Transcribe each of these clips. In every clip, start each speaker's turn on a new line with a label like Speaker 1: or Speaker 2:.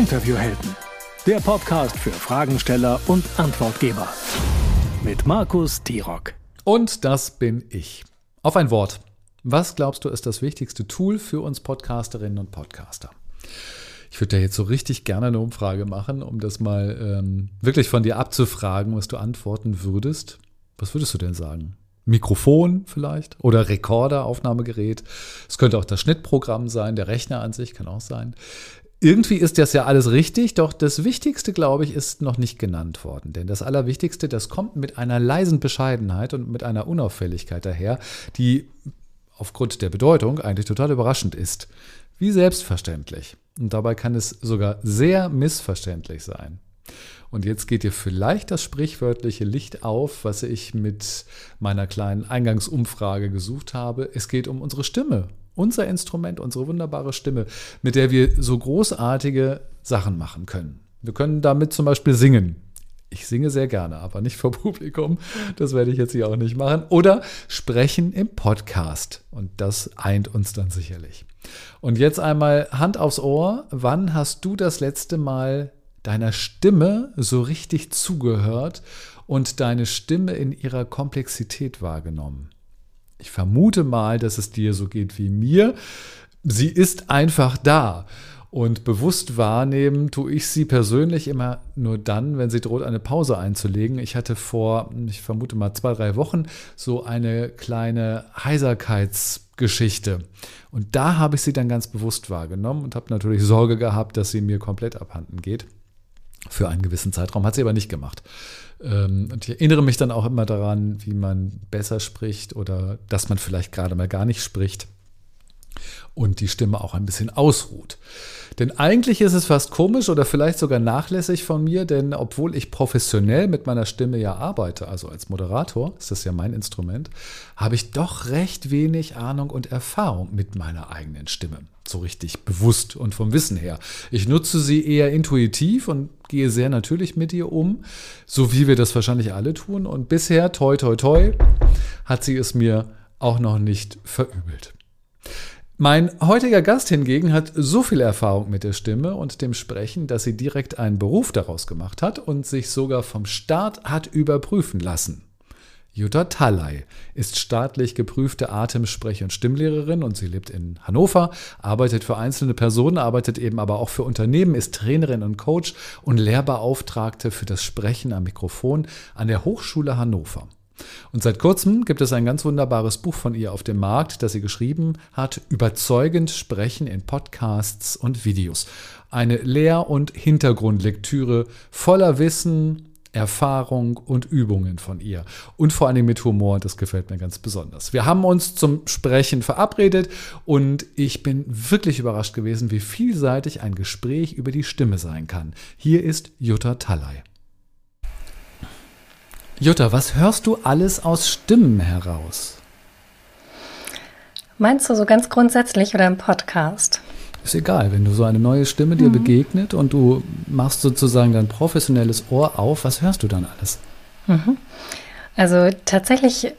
Speaker 1: Interviewhelden, der Podcast für Fragensteller und Antwortgeber. Mit Markus Tirock.
Speaker 2: Und das bin ich. Auf ein Wort. Was glaubst du ist das wichtigste Tool für uns Podcasterinnen und Podcaster? Ich würde ja jetzt so richtig gerne eine Umfrage machen, um das mal ähm, wirklich von dir abzufragen, was du antworten würdest. Was würdest du denn sagen? Mikrofon vielleicht oder Rekorder, Aufnahmegerät. Es könnte auch das Schnittprogramm sein, der Rechner an sich kann auch sein. Irgendwie ist das ja alles richtig, doch das Wichtigste, glaube ich, ist noch nicht genannt worden. Denn das Allerwichtigste, das kommt mit einer leisen Bescheidenheit und mit einer Unauffälligkeit daher, die aufgrund der Bedeutung eigentlich total überraschend ist. Wie selbstverständlich. Und dabei kann es sogar sehr missverständlich sein. Und jetzt geht dir vielleicht das sprichwörtliche Licht auf, was ich mit meiner kleinen Eingangsumfrage gesucht habe. Es geht um unsere Stimme, unser Instrument, unsere wunderbare Stimme, mit der wir so großartige Sachen machen können. Wir können damit zum Beispiel singen. Ich singe sehr gerne, aber nicht vor Publikum. Das werde ich jetzt hier auch nicht machen. Oder sprechen im Podcast. Und das eint uns dann sicherlich. Und jetzt einmal Hand aufs Ohr. Wann hast du das letzte Mal deiner Stimme so richtig zugehört und deine Stimme in ihrer Komplexität wahrgenommen? Ich vermute mal, dass es dir so geht wie mir. Sie ist einfach da. Und bewusst wahrnehmen tue ich sie persönlich immer nur dann, wenn sie droht, eine Pause einzulegen. Ich hatte vor, ich vermute mal zwei, drei Wochen so eine kleine Heiserkeitsgeschichte. Und da habe ich sie dann ganz bewusst wahrgenommen und habe natürlich Sorge gehabt, dass sie mir komplett abhanden geht. Für einen gewissen Zeitraum hat sie aber nicht gemacht. Ähm, und ich erinnere mich dann auch immer daran, wie man besser spricht oder dass man vielleicht gerade mal gar nicht spricht und die Stimme auch ein bisschen ausruht. Denn eigentlich ist es fast komisch oder vielleicht sogar nachlässig von mir, denn obwohl ich professionell mit meiner Stimme ja arbeite, also als Moderator, ist das ja mein Instrument, habe ich doch recht wenig Ahnung und Erfahrung mit meiner eigenen Stimme. So richtig bewusst und vom Wissen her. Ich nutze sie eher intuitiv und gehe sehr natürlich mit ihr um, so wie wir das wahrscheinlich alle tun. Und bisher, toi, toi, toi, hat sie es mir auch noch nicht verübelt. Mein heutiger Gast hingegen hat so viel Erfahrung mit der Stimme und dem Sprechen, dass sie direkt einen Beruf daraus gemacht hat und sich sogar vom Staat hat überprüfen lassen. Jutta Talley ist staatlich geprüfte Atem-, Sprech- und Stimmlehrerin und sie lebt in Hannover, arbeitet für einzelne Personen, arbeitet eben aber auch für Unternehmen, ist Trainerin und Coach und Lehrbeauftragte für das Sprechen am Mikrofon an der Hochschule Hannover. Und seit kurzem gibt es ein ganz wunderbares Buch von ihr auf dem Markt, das sie geschrieben hat, Überzeugend sprechen in Podcasts und Videos. Eine Lehr- und Hintergrundlektüre voller Wissen, Erfahrung und Übungen von ihr. Und vor allem mit Humor, das gefällt mir ganz besonders. Wir haben uns zum Sprechen verabredet und ich bin wirklich überrascht gewesen, wie vielseitig ein Gespräch über die Stimme sein kann. Hier ist Jutta Talley. Jutta, was hörst du alles aus Stimmen heraus?
Speaker 3: Meinst du so ganz grundsätzlich oder im Podcast?
Speaker 2: Ist egal, wenn du so eine neue Stimme dir mhm. begegnet und du machst sozusagen dein professionelles Ohr auf, was hörst du dann alles?
Speaker 3: Mhm. Also tatsächlich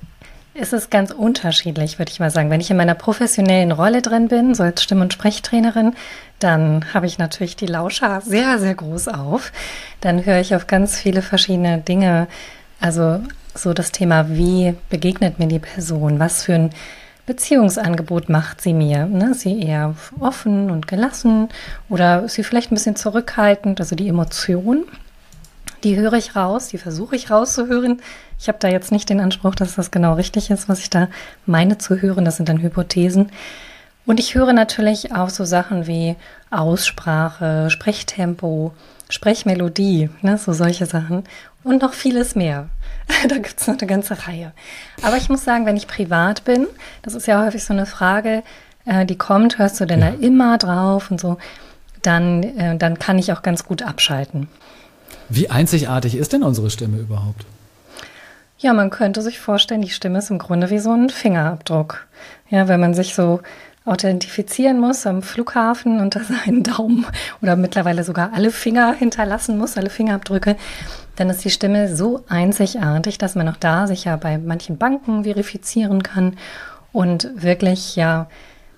Speaker 3: ist es ganz unterschiedlich, würde ich mal sagen. Wenn ich in meiner professionellen Rolle drin bin, so als Stimm- und Sprechtrainerin, dann habe ich natürlich die Lauscher sehr, sehr groß auf. Dann höre ich auf ganz viele verschiedene Dinge also so das Thema, wie begegnet mir die Person, was für ein Beziehungsangebot macht sie mir? Ne? Ist sie eher offen und gelassen oder ist sie vielleicht ein bisschen zurückhaltend? Also die Emotion, die höre ich raus, die versuche ich rauszuhören. Ich habe da jetzt nicht den Anspruch, dass das genau richtig ist, was ich da meine zu hören. Das sind dann Hypothesen. Und ich höre natürlich auch so Sachen wie Aussprache, Sprechtempo, Sprechmelodie, ne, so solche Sachen und noch vieles mehr. da gibt es noch eine ganze Reihe. Aber ich muss sagen, wenn ich privat bin, das ist ja häufig so eine Frage, äh, die kommt, hörst du denn ja. da immer drauf und so, dann, äh, dann kann ich auch ganz gut abschalten.
Speaker 2: Wie einzigartig ist denn unsere Stimme überhaupt?
Speaker 3: Ja, man könnte sich vorstellen, die Stimme ist im Grunde wie so ein Fingerabdruck. Ja, wenn man sich so authentifizieren muss am Flughafen und da seinen Daumen oder mittlerweile sogar alle Finger hinterlassen muss, alle Fingerabdrücke, dann ist die Stimme so einzigartig, dass man auch da sich ja bei manchen Banken verifizieren kann und wirklich ja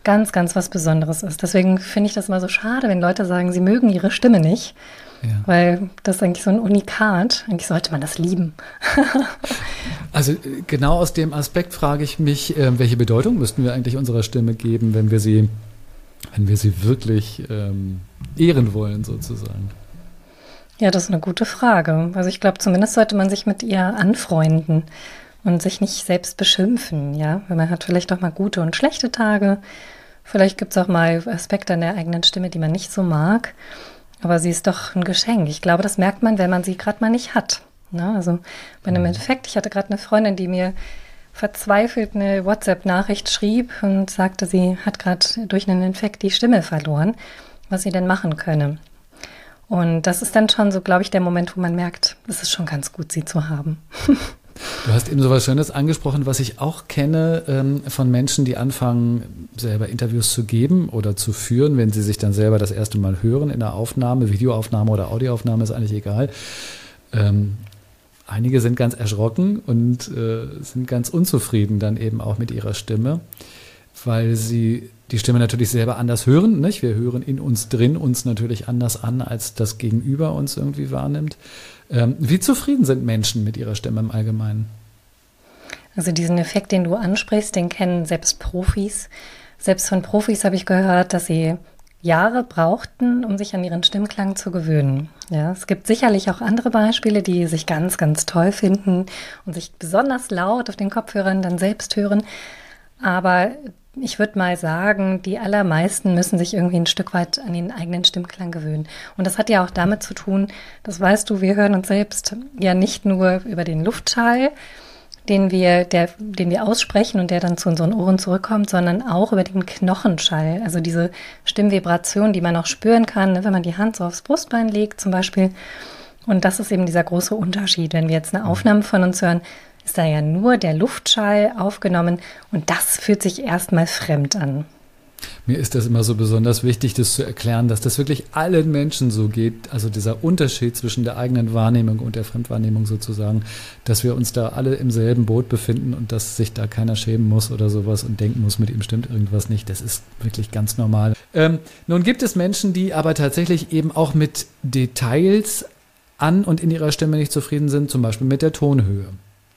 Speaker 3: ganz, ganz was Besonderes ist. Deswegen finde ich das immer so schade, wenn Leute sagen, sie mögen ihre Stimme nicht. Ja. Weil das ist eigentlich so ein Unikat. Eigentlich sollte man das lieben.
Speaker 2: also genau aus dem Aspekt frage ich mich, äh, welche Bedeutung müssten wir eigentlich unserer Stimme geben, wenn wir sie, wenn wir sie wirklich ähm, ehren wollen, sozusagen?
Speaker 3: Ja, das ist eine gute Frage. Also ich glaube, zumindest sollte man sich mit ihr anfreunden und sich nicht selbst beschimpfen, ja. Weil man hat vielleicht auch mal gute und schlechte Tage. Vielleicht gibt es auch mal Aspekte an der eigenen Stimme, die man nicht so mag. Aber sie ist doch ein Geschenk. Ich glaube, das merkt man, wenn man sie gerade mal nicht hat. Ne? Also bei einem Infekt, mhm. ich hatte gerade eine Freundin, die mir verzweifelt eine WhatsApp-Nachricht schrieb und sagte, sie hat gerade durch einen Infekt die Stimme verloren, was sie denn machen könne. Und das ist dann schon so, glaube ich, der Moment, wo man merkt, es ist schon ganz gut, sie zu haben.
Speaker 2: Du hast eben so was Schönes angesprochen, was ich auch kenne ähm, von Menschen, die anfangen, selber Interviews zu geben oder zu führen, wenn sie sich dann selber das erste Mal hören in der Aufnahme, Videoaufnahme oder Audioaufnahme, ist eigentlich egal. Ähm, einige sind ganz erschrocken und äh, sind ganz unzufrieden dann eben auch mit ihrer Stimme, weil sie die Stimme natürlich selber anders hören. Nicht? Wir hören in uns drin uns natürlich anders an, als das Gegenüber uns irgendwie wahrnimmt. Ähm, wie zufrieden sind Menschen mit ihrer Stimme im Allgemeinen?
Speaker 3: Also diesen Effekt, den du ansprichst, den kennen selbst Profis. Selbst von Profis habe ich gehört, dass sie Jahre brauchten, um sich an ihren Stimmklang zu gewöhnen. Ja, es gibt sicherlich auch andere Beispiele, die sich ganz, ganz toll finden und sich besonders laut auf den Kopfhörern dann selbst hören. Aber ich würde mal sagen, die allermeisten müssen sich irgendwie ein Stück weit an den eigenen Stimmklang gewöhnen. Und das hat ja auch damit zu tun, das weißt du, wir hören uns selbst ja nicht nur über den Luftschall, den wir, der, den wir aussprechen und der dann zu unseren Ohren zurückkommt, sondern auch über den Knochenschall. Also diese Stimmvibration, die man auch spüren kann, ne, wenn man die Hand so aufs Brustbein legt zum Beispiel. Und das ist eben dieser große Unterschied. Wenn wir jetzt eine Aufnahme von uns hören, ist da ja nur der Luftschall aufgenommen und das fühlt sich erstmal fremd an.
Speaker 2: Mir ist das immer so besonders wichtig, das zu erklären, dass das wirklich allen Menschen so geht. Also dieser Unterschied zwischen der eigenen Wahrnehmung und der Fremdwahrnehmung sozusagen, dass wir uns da alle im selben Boot befinden und dass sich da keiner schämen muss oder sowas und denken muss, mit ihm stimmt irgendwas nicht. Das ist wirklich ganz normal. Ähm, nun gibt es Menschen, die aber tatsächlich eben auch mit Details an und in ihrer Stimme nicht zufrieden sind, zum Beispiel mit der Tonhöhe.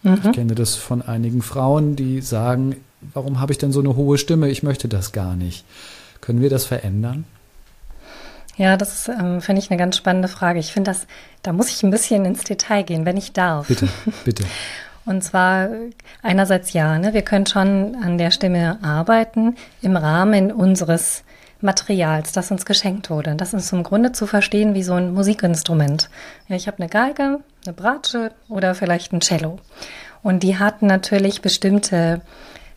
Speaker 2: Mhm. Ich kenne das von einigen Frauen, die sagen, warum habe ich denn so eine hohe Stimme? Ich möchte das gar nicht. Können wir das verändern?
Speaker 3: Ja, das ähm, finde ich eine ganz spannende Frage. Ich finde das, da muss ich ein bisschen ins Detail gehen, wenn ich darf.
Speaker 2: Bitte, bitte.
Speaker 3: Und zwar einerseits ja, ne, wir können schon an der Stimme arbeiten im Rahmen unseres Materials, das uns geschenkt wurde. Das ist im Grunde zu verstehen wie so ein Musikinstrument. Ja, ich habe eine Geige, eine Bratsche oder vielleicht ein Cello. Und die hat natürlich bestimmte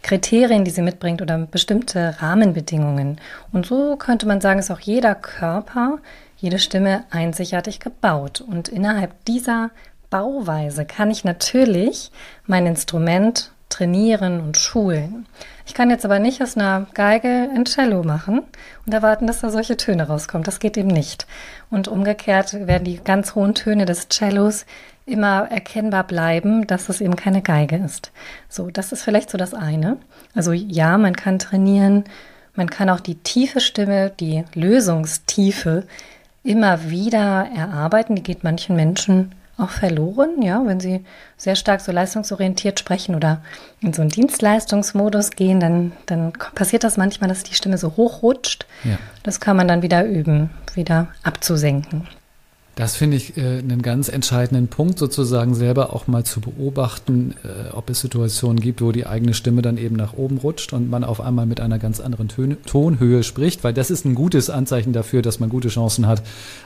Speaker 3: Kriterien, die sie mitbringt oder bestimmte Rahmenbedingungen. Und so könnte man sagen, ist auch jeder Körper, jede Stimme einzigartig gebaut. Und innerhalb dieser Bauweise kann ich natürlich mein Instrument trainieren und schulen. Ich kann jetzt aber nicht aus einer Geige ein Cello machen und erwarten, dass da solche Töne rauskommen. Das geht eben nicht. Und umgekehrt werden die ganz hohen Töne des Cellos immer erkennbar bleiben, dass es eben keine Geige ist. So, das ist vielleicht so das eine. Also ja, man kann trainieren, man kann auch die tiefe Stimme, die Lösungstiefe immer wieder erarbeiten. Die geht manchen Menschen auch verloren, ja, wenn sie sehr stark so leistungsorientiert sprechen oder in so einen Dienstleistungsmodus gehen, dann, dann passiert das manchmal, dass die Stimme so hoch rutscht. Ja. Das kann man dann wieder üben, wieder abzusenken.
Speaker 2: Das finde ich äh, einen ganz entscheidenden Punkt, sozusagen selber auch mal zu beobachten, äh, ob es Situationen gibt, wo die eigene Stimme dann eben nach oben rutscht und man auf einmal mit einer ganz anderen Töne, Tonhöhe spricht, weil das ist ein gutes Anzeichen dafür, dass man gute Chancen hat,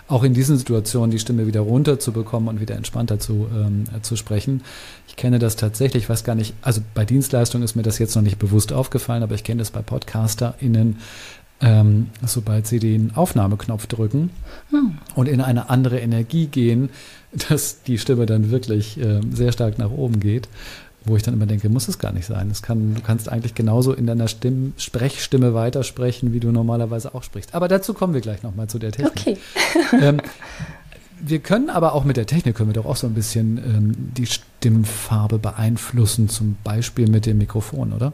Speaker 2: auch in diesen Situationen die Stimme wieder runterzubekommen und wieder entspannter zu, ähm, zu sprechen. Ich kenne das tatsächlich, ich weiß gar nicht, also bei Dienstleistungen ist mir das jetzt noch nicht bewusst aufgefallen, aber ich kenne das bei PodcasterInnen, ähm, sobald sie den Aufnahmeknopf drücken hm. und in eine andere Energie gehen, dass die Stimme dann wirklich äh, sehr stark nach oben geht. Wo ich dann immer denke, muss es gar nicht sein. Kann, du kannst eigentlich genauso in deiner Stimm, Sprechstimme weitersprechen, wie du normalerweise auch sprichst. Aber dazu kommen wir gleich nochmal zu der Technik. Okay. ähm, wir können aber auch mit der Technik, können wir doch auch so ein bisschen ähm, die Stimmfarbe beeinflussen, zum Beispiel mit dem Mikrofon, oder?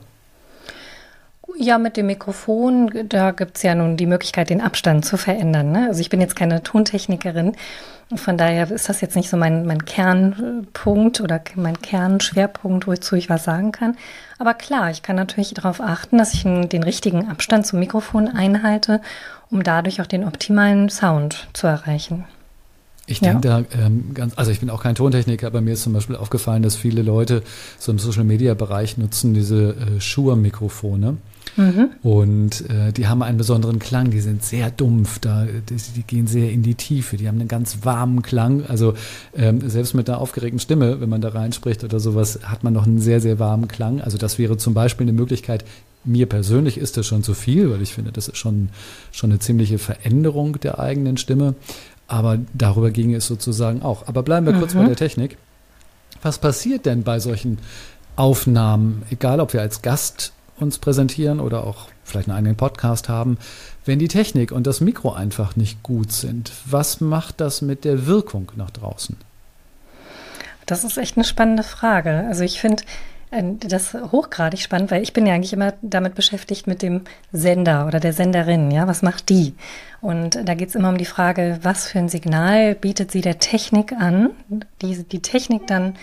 Speaker 3: Ja, mit dem Mikrofon, da gibt es ja nun die Möglichkeit, den Abstand zu verändern. Ne? Also ich bin jetzt keine Tontechnikerin. Von daher ist das jetzt nicht so mein, mein Kernpunkt oder mein Kernschwerpunkt, wozu ich was sagen kann. Aber klar, ich kann natürlich darauf achten, dass ich den richtigen Abstand zum Mikrofon einhalte, um dadurch auch den optimalen Sound zu erreichen.
Speaker 2: Ich denke ja. da ähm, ganz, also ich bin auch kein Tontechniker, aber mir ist zum Beispiel aufgefallen, dass viele Leute so im Social Media Bereich nutzen diese äh, Shure-Mikrofone. Mhm. Und äh, die haben einen besonderen Klang, die sind sehr dumpf, da, die, die, gehen sehr in die Tiefe, die haben einen ganz warmen Klang. Also ähm, selbst mit einer aufgeregten Stimme, wenn man da reinspricht oder sowas, hat man noch einen sehr, sehr warmen Klang. Also das wäre zum Beispiel eine Möglichkeit, mir persönlich ist das schon zu viel, weil ich finde, das ist schon, schon eine ziemliche Veränderung der eigenen Stimme. Aber darüber ging es sozusagen auch. Aber bleiben wir mhm. kurz bei der Technik. Was passiert denn bei solchen Aufnahmen, egal ob wir als Gast uns präsentieren oder auch vielleicht einen eigenen Podcast haben, wenn die Technik und das Mikro einfach nicht gut sind? Was macht das mit der Wirkung nach draußen?
Speaker 3: Das ist echt eine spannende Frage. Also ich finde, äh, das hochgradig spannend, weil ich bin ja eigentlich immer damit beschäftigt mit dem Sender oder der Senderin, ja, was macht die? Und da geht es immer um die Frage, was für ein Signal bietet sie der Technik an, die die Technik dann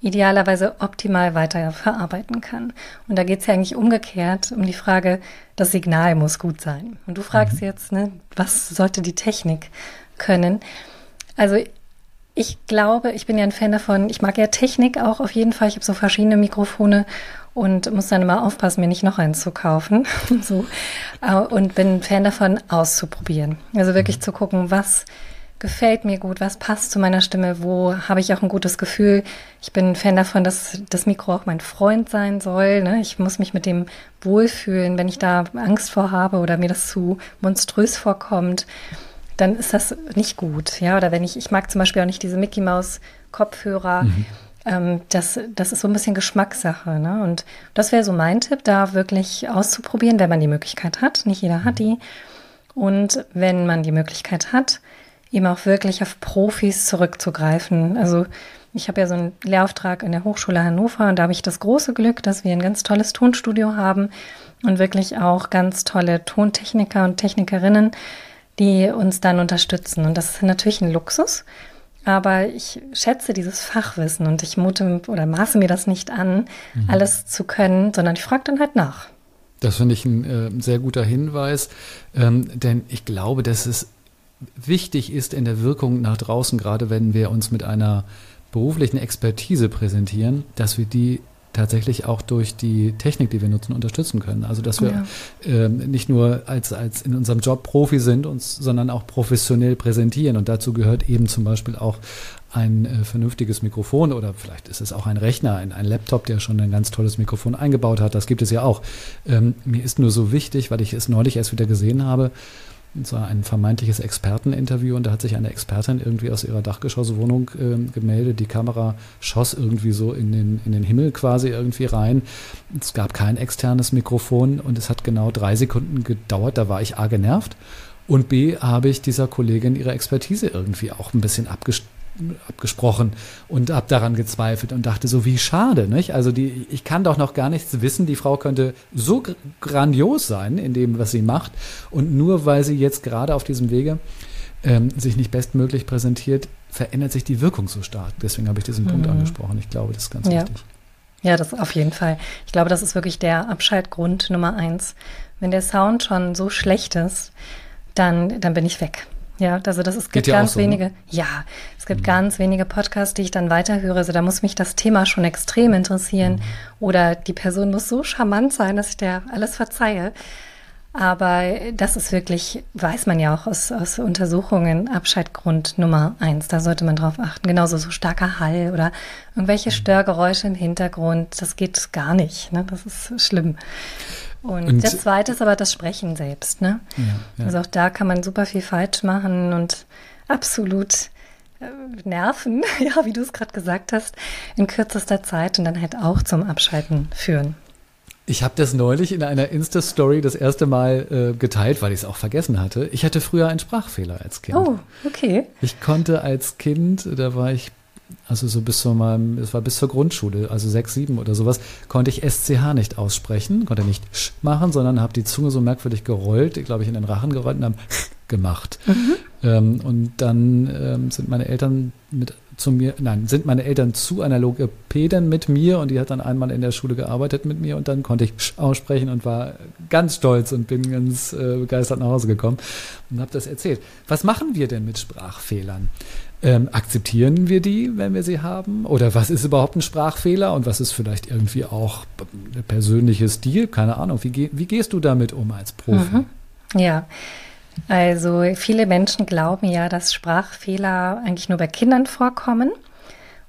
Speaker 3: idealerweise optimal weiter verarbeiten kann. Und da geht es ja eigentlich umgekehrt um die Frage, das Signal muss gut sein. Und du fragst mhm. jetzt, ne, was sollte die Technik können? Also ich glaube, ich bin ja ein Fan davon. Ich mag ja Technik auch auf jeden Fall. Ich habe so verschiedene Mikrofone und muss dann immer aufpassen, mir nicht noch eins zu kaufen. so. Äh, und bin ein Fan davon, auszuprobieren. Also wirklich mhm. zu gucken, was gefällt mir gut, was passt zu meiner Stimme, wo habe ich auch ein gutes Gefühl. Ich bin ein Fan davon, dass das Mikro auch mein Freund sein soll. Ne? Ich muss mich mit dem wohlfühlen, wenn ich da Angst vor habe oder mir das zu monströs vorkommt dann ist das nicht gut. Ja, oder wenn ich, ich mag zum Beispiel auch nicht diese Mickey Maus Kopfhörer. Mhm. Ähm, das, das ist so ein bisschen Geschmackssache. Ne? Und das wäre so mein Tipp, da wirklich auszuprobieren, wenn man die Möglichkeit hat. Nicht jeder hat die. Und wenn man die Möglichkeit hat, eben auch wirklich auf Profis zurückzugreifen. Also ich habe ja so einen Lehrauftrag in der Hochschule Hannover und da habe ich das große Glück, dass wir ein ganz tolles Tonstudio haben und wirklich auch ganz tolle Tontechniker und Technikerinnen, die uns dann unterstützen. Und das ist natürlich ein Luxus. Aber ich schätze dieses Fachwissen und ich mute oder maße mir das nicht an, mhm. alles zu können, sondern ich frage dann halt nach.
Speaker 2: Das finde ich ein äh, sehr guter Hinweis, ähm, denn ich glaube, dass es wichtig ist in der Wirkung nach draußen, gerade wenn wir uns mit einer beruflichen Expertise präsentieren, dass wir die tatsächlich auch durch die Technik, die wir nutzen, unterstützen können. Also dass wir ja. äh, nicht nur als, als in unserem Job Profi sind, uns, sondern auch professionell präsentieren. Und dazu gehört eben zum Beispiel auch ein äh, vernünftiges Mikrofon oder vielleicht ist es auch ein Rechner, ein, ein Laptop, der schon ein ganz tolles Mikrofon eingebaut hat. Das gibt es ja auch. Ähm, mir ist nur so wichtig, weil ich es neulich erst wieder gesehen habe, es war ein vermeintliches Experteninterview und da hat sich eine Expertin irgendwie aus ihrer Dachgeschosswohnung äh, gemeldet. Die Kamera schoss irgendwie so in den, in den Himmel quasi irgendwie rein. Es gab kein externes Mikrofon und es hat genau drei Sekunden gedauert. Da war ich A genervt und B habe ich dieser Kollegin ihre Expertise irgendwie auch ein bisschen abgestellt abgesprochen und habe daran gezweifelt und dachte so, wie schade, nicht? Also die, ich kann doch noch gar nichts wissen. Die Frau könnte so grandios sein in dem, was sie macht. Und nur weil sie jetzt gerade auf diesem Wege ähm, sich nicht bestmöglich präsentiert, verändert sich die Wirkung so stark. Deswegen habe ich diesen mhm. Punkt angesprochen. Ich glaube, das ist ganz
Speaker 3: ja.
Speaker 2: wichtig.
Speaker 3: Ja, das auf jeden Fall. Ich glaube, das ist wirklich der Abschaltgrund Nummer eins. Wenn der Sound schon so schlecht ist, dann, dann bin ich weg. Ja, also das es gibt ganz so, ne? wenige, ne? ja, es gibt mhm. ganz wenige Podcasts, die ich dann weiterhöre. Also da muss mich das Thema schon extrem interessieren mhm. oder die Person muss so charmant sein, dass ich der alles verzeihe. Aber das ist wirklich, weiß man ja auch aus, aus Untersuchungen, Abschaltgrund Nummer eins. Da sollte man drauf achten. Genauso so starker Hall oder irgendwelche mhm. Störgeräusche im Hintergrund. Das geht gar nicht. Ne? Das ist schlimm. Und, und das zweite ist aber das Sprechen selbst. Ne? Ja, ja. Also auch da kann man super viel falsch machen und absolut äh, nerven, ja, wie du es gerade gesagt hast, in kürzester Zeit und dann halt auch zum Abschalten führen.
Speaker 2: Ich habe das neulich in einer Insta-Story das erste Mal äh, geteilt, weil ich es auch vergessen hatte. Ich hatte früher einen Sprachfehler als Kind.
Speaker 3: Oh, okay.
Speaker 2: Ich konnte als Kind, da war ich also so bis zu meinem, es war bis zur Grundschule, also sechs, sieben oder sowas, konnte ich SCH nicht aussprechen, konnte nicht sch machen, sondern habe die Zunge so merkwürdig gerollt, glaube ich, in den Rachen gerollt und habe gemacht. Mhm. Ähm, und dann ähm, sind meine Eltern mit zu mir, nein, sind meine Eltern zu einer Logopädin mit mir und die hat dann einmal in der Schule gearbeitet mit mir und dann konnte ich aussprechen und war ganz stolz und bin ganz äh, begeistert nach Hause gekommen und habe das erzählt. Was machen wir denn mit Sprachfehlern? Ähm, akzeptieren wir die, wenn wir sie haben? Oder was ist überhaupt ein Sprachfehler und was ist vielleicht irgendwie auch ein persönlicher Stil? Keine Ahnung. Wie, wie gehst du damit um als Profi? Mhm.
Speaker 3: Ja, also viele Menschen glauben ja, dass Sprachfehler eigentlich nur bei Kindern vorkommen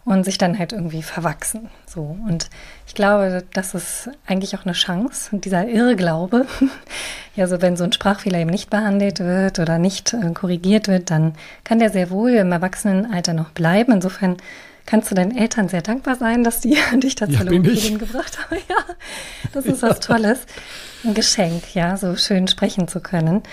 Speaker 3: und sich dann halt irgendwie verwachsen. So. Und ich glaube, das ist eigentlich auch eine Chance. Und dieser Irrglaube, ja, so wenn so ein Sprachfehler eben nicht behandelt wird oder nicht äh, korrigiert wird, dann kann der sehr wohl im Erwachsenenalter noch bleiben. Insofern kannst du deinen Eltern sehr dankbar sein, dass die dich dazu ja, gebracht haben. Ja, das ist was Tolles. Ein Geschenk, ja, so schön sprechen zu können.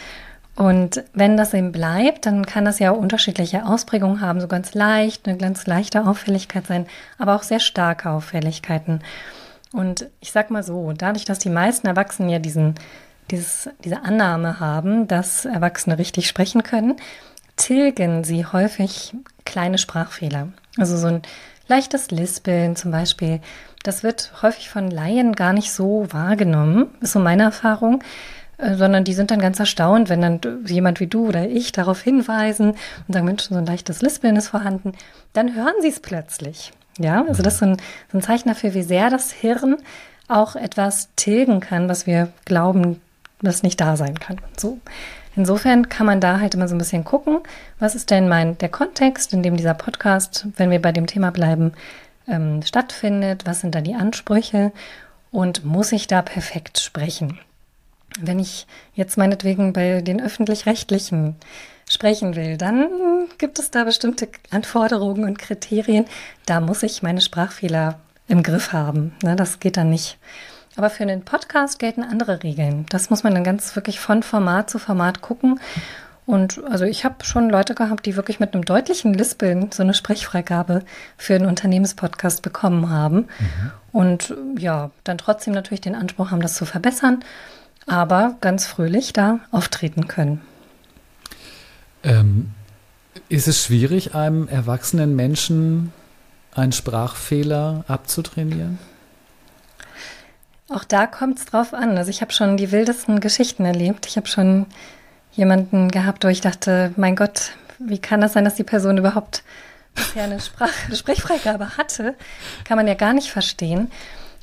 Speaker 3: Und wenn das eben bleibt, dann kann das ja unterschiedliche Ausprägungen haben, so ganz leicht, eine ganz leichte Auffälligkeit sein, aber auch sehr starke Auffälligkeiten. Und ich sag mal so, dadurch, dass die meisten Erwachsenen ja diesen, dieses, diese Annahme haben, dass Erwachsene richtig sprechen können, tilgen sie häufig kleine Sprachfehler. Also so ein leichtes Lispeln zum Beispiel, das wird häufig von Laien gar nicht so wahrgenommen, ist so meine Erfahrung. Äh, sondern die sind dann ganz erstaunt, wenn dann jemand wie du oder ich darauf hinweisen und sagen, Mensch, so ein leichtes Lispeln ist vorhanden, dann hören sie es plötzlich. Ja, also das ist so ein, so ein Zeichen dafür, wie sehr das Hirn auch etwas tilgen kann, was wir glauben, was nicht da sein kann. So. Insofern kann man da halt immer so ein bisschen gucken, was ist denn mein, der Kontext, in dem dieser Podcast, wenn wir bei dem Thema bleiben, ähm, stattfindet, was sind da die Ansprüche und muss ich da perfekt sprechen? Wenn ich jetzt meinetwegen bei den öffentlich-rechtlichen sprechen will, dann gibt es da bestimmte Anforderungen und Kriterien. Da muss ich meine Sprachfehler im Griff haben. Ne, das geht dann nicht. Aber für einen Podcast gelten andere Regeln. Das muss man dann ganz wirklich von Format zu Format gucken. Und also ich habe schon Leute gehabt, die wirklich mit einem deutlichen Lispeln so eine Sprechfreigabe für einen Unternehmenspodcast bekommen haben. Mhm. Und ja, dann trotzdem natürlich den Anspruch haben, das zu verbessern aber ganz fröhlich da auftreten können.
Speaker 2: Ähm, ist es schwierig, einem erwachsenen Menschen einen Sprachfehler abzutrainieren?
Speaker 3: Auch da kommt es drauf an. Also ich habe schon die wildesten Geschichten erlebt. Ich habe schon jemanden gehabt, wo ich dachte, mein Gott, wie kann das sein, dass die Person überhaupt bisher eine, Sprach eine Sprechfreigabe hatte? Kann man ja gar nicht verstehen.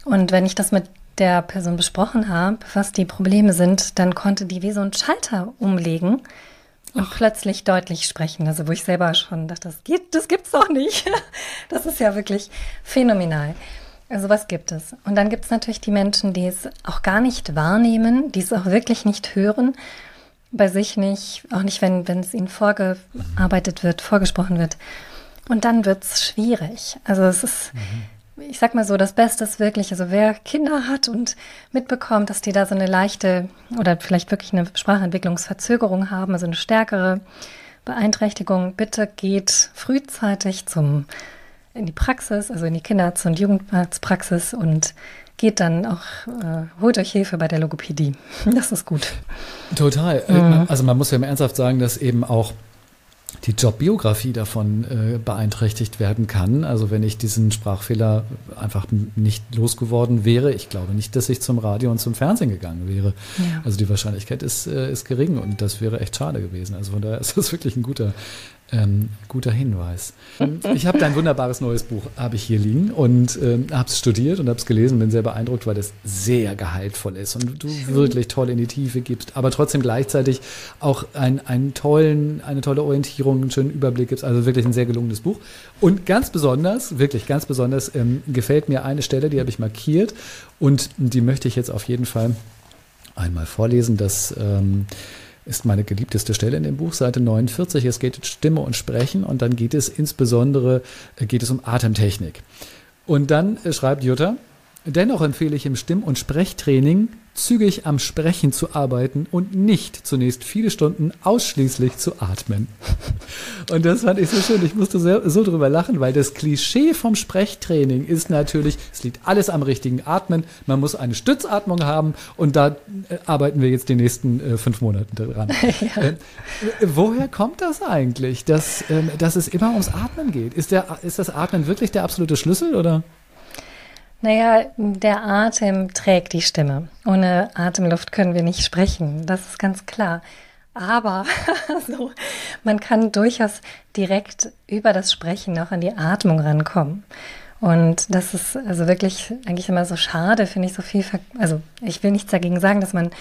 Speaker 3: Und wenn ich das mit der Person besprochen habe, was die Probleme sind, dann konnte die wie so ein Schalter umlegen und Ach. plötzlich deutlich sprechen. Also wo ich selber schon dachte, das geht, das gibt's doch nicht. Das ist ja wirklich phänomenal. Also was gibt es? Und dann gibt es natürlich die Menschen, die es auch gar nicht wahrnehmen, die es auch wirklich nicht hören, bei sich nicht, auch nicht, wenn, wenn es ihnen vorgearbeitet wird, vorgesprochen wird. Und dann wird es schwierig. Also es ist, mhm ich sag mal so, das Beste ist wirklich, also wer Kinder hat und mitbekommt, dass die da so eine leichte oder vielleicht wirklich eine Sprachentwicklungsverzögerung haben, also eine stärkere Beeinträchtigung, bitte geht frühzeitig zum in die Praxis, also in die Kinderarzt- und Jugendarztpraxis und geht dann auch, äh, holt euch Hilfe bei der Logopädie. Das ist gut.
Speaker 2: Total. Mhm. Also man muss ja ernsthaft sagen, dass eben auch die Jobbiografie davon äh, beeinträchtigt werden kann. Also wenn ich diesen Sprachfehler einfach nicht losgeworden wäre, ich glaube nicht, dass ich zum Radio und zum Fernsehen gegangen wäre. Ja. Also die Wahrscheinlichkeit ist, äh, ist gering und das wäre echt schade gewesen. Also von daher ist das wirklich ein guter, ähm, guter Hinweis. Ich habe dein wunderbares neues Buch, habe ich hier liegen und ähm, habe es studiert und habe es gelesen, bin sehr beeindruckt, weil es sehr gehaltvoll ist und du wirklich toll in die Tiefe gibst, aber trotzdem gleichzeitig auch ein, einen tollen, eine tolle Orientierung, einen schönen Überblick gibst. Also wirklich ein sehr gelungenes Buch. Und ganz besonders, wirklich ganz besonders, ähm, gefällt mir eine Stelle, die habe ich markiert und die möchte ich jetzt auf jeden Fall einmal vorlesen. Das ähm, ist meine geliebteste Stelle in dem Buch, Seite 49. Es geht um Stimme und Sprechen und dann geht es insbesondere äh, geht es um Atemtechnik. Und dann äh, schreibt Jutta, Dennoch empfehle ich im Stimm- und Sprechtraining zügig am Sprechen zu arbeiten und nicht zunächst viele Stunden ausschließlich zu atmen. Und das fand ich so schön. Ich musste so, so drüber lachen, weil das Klischee vom Sprechtraining ist natürlich, es liegt alles am richtigen Atmen. Man muss eine Stützatmung haben und da äh, arbeiten wir jetzt die nächsten äh, fünf Monate dran. Ja. Äh, woher kommt das eigentlich, dass, äh, dass es immer ums Atmen geht? Ist, der, ist das Atmen wirklich der absolute Schlüssel oder?
Speaker 3: Naja, der Atem trägt die Stimme. Ohne Atemluft können wir nicht sprechen, das ist ganz klar. Aber so, man kann durchaus direkt über das Sprechen noch an die Atmung rankommen. Und das ist also wirklich eigentlich immer so schade, finde ich, so viel. Also ich will nichts dagegen sagen, dass man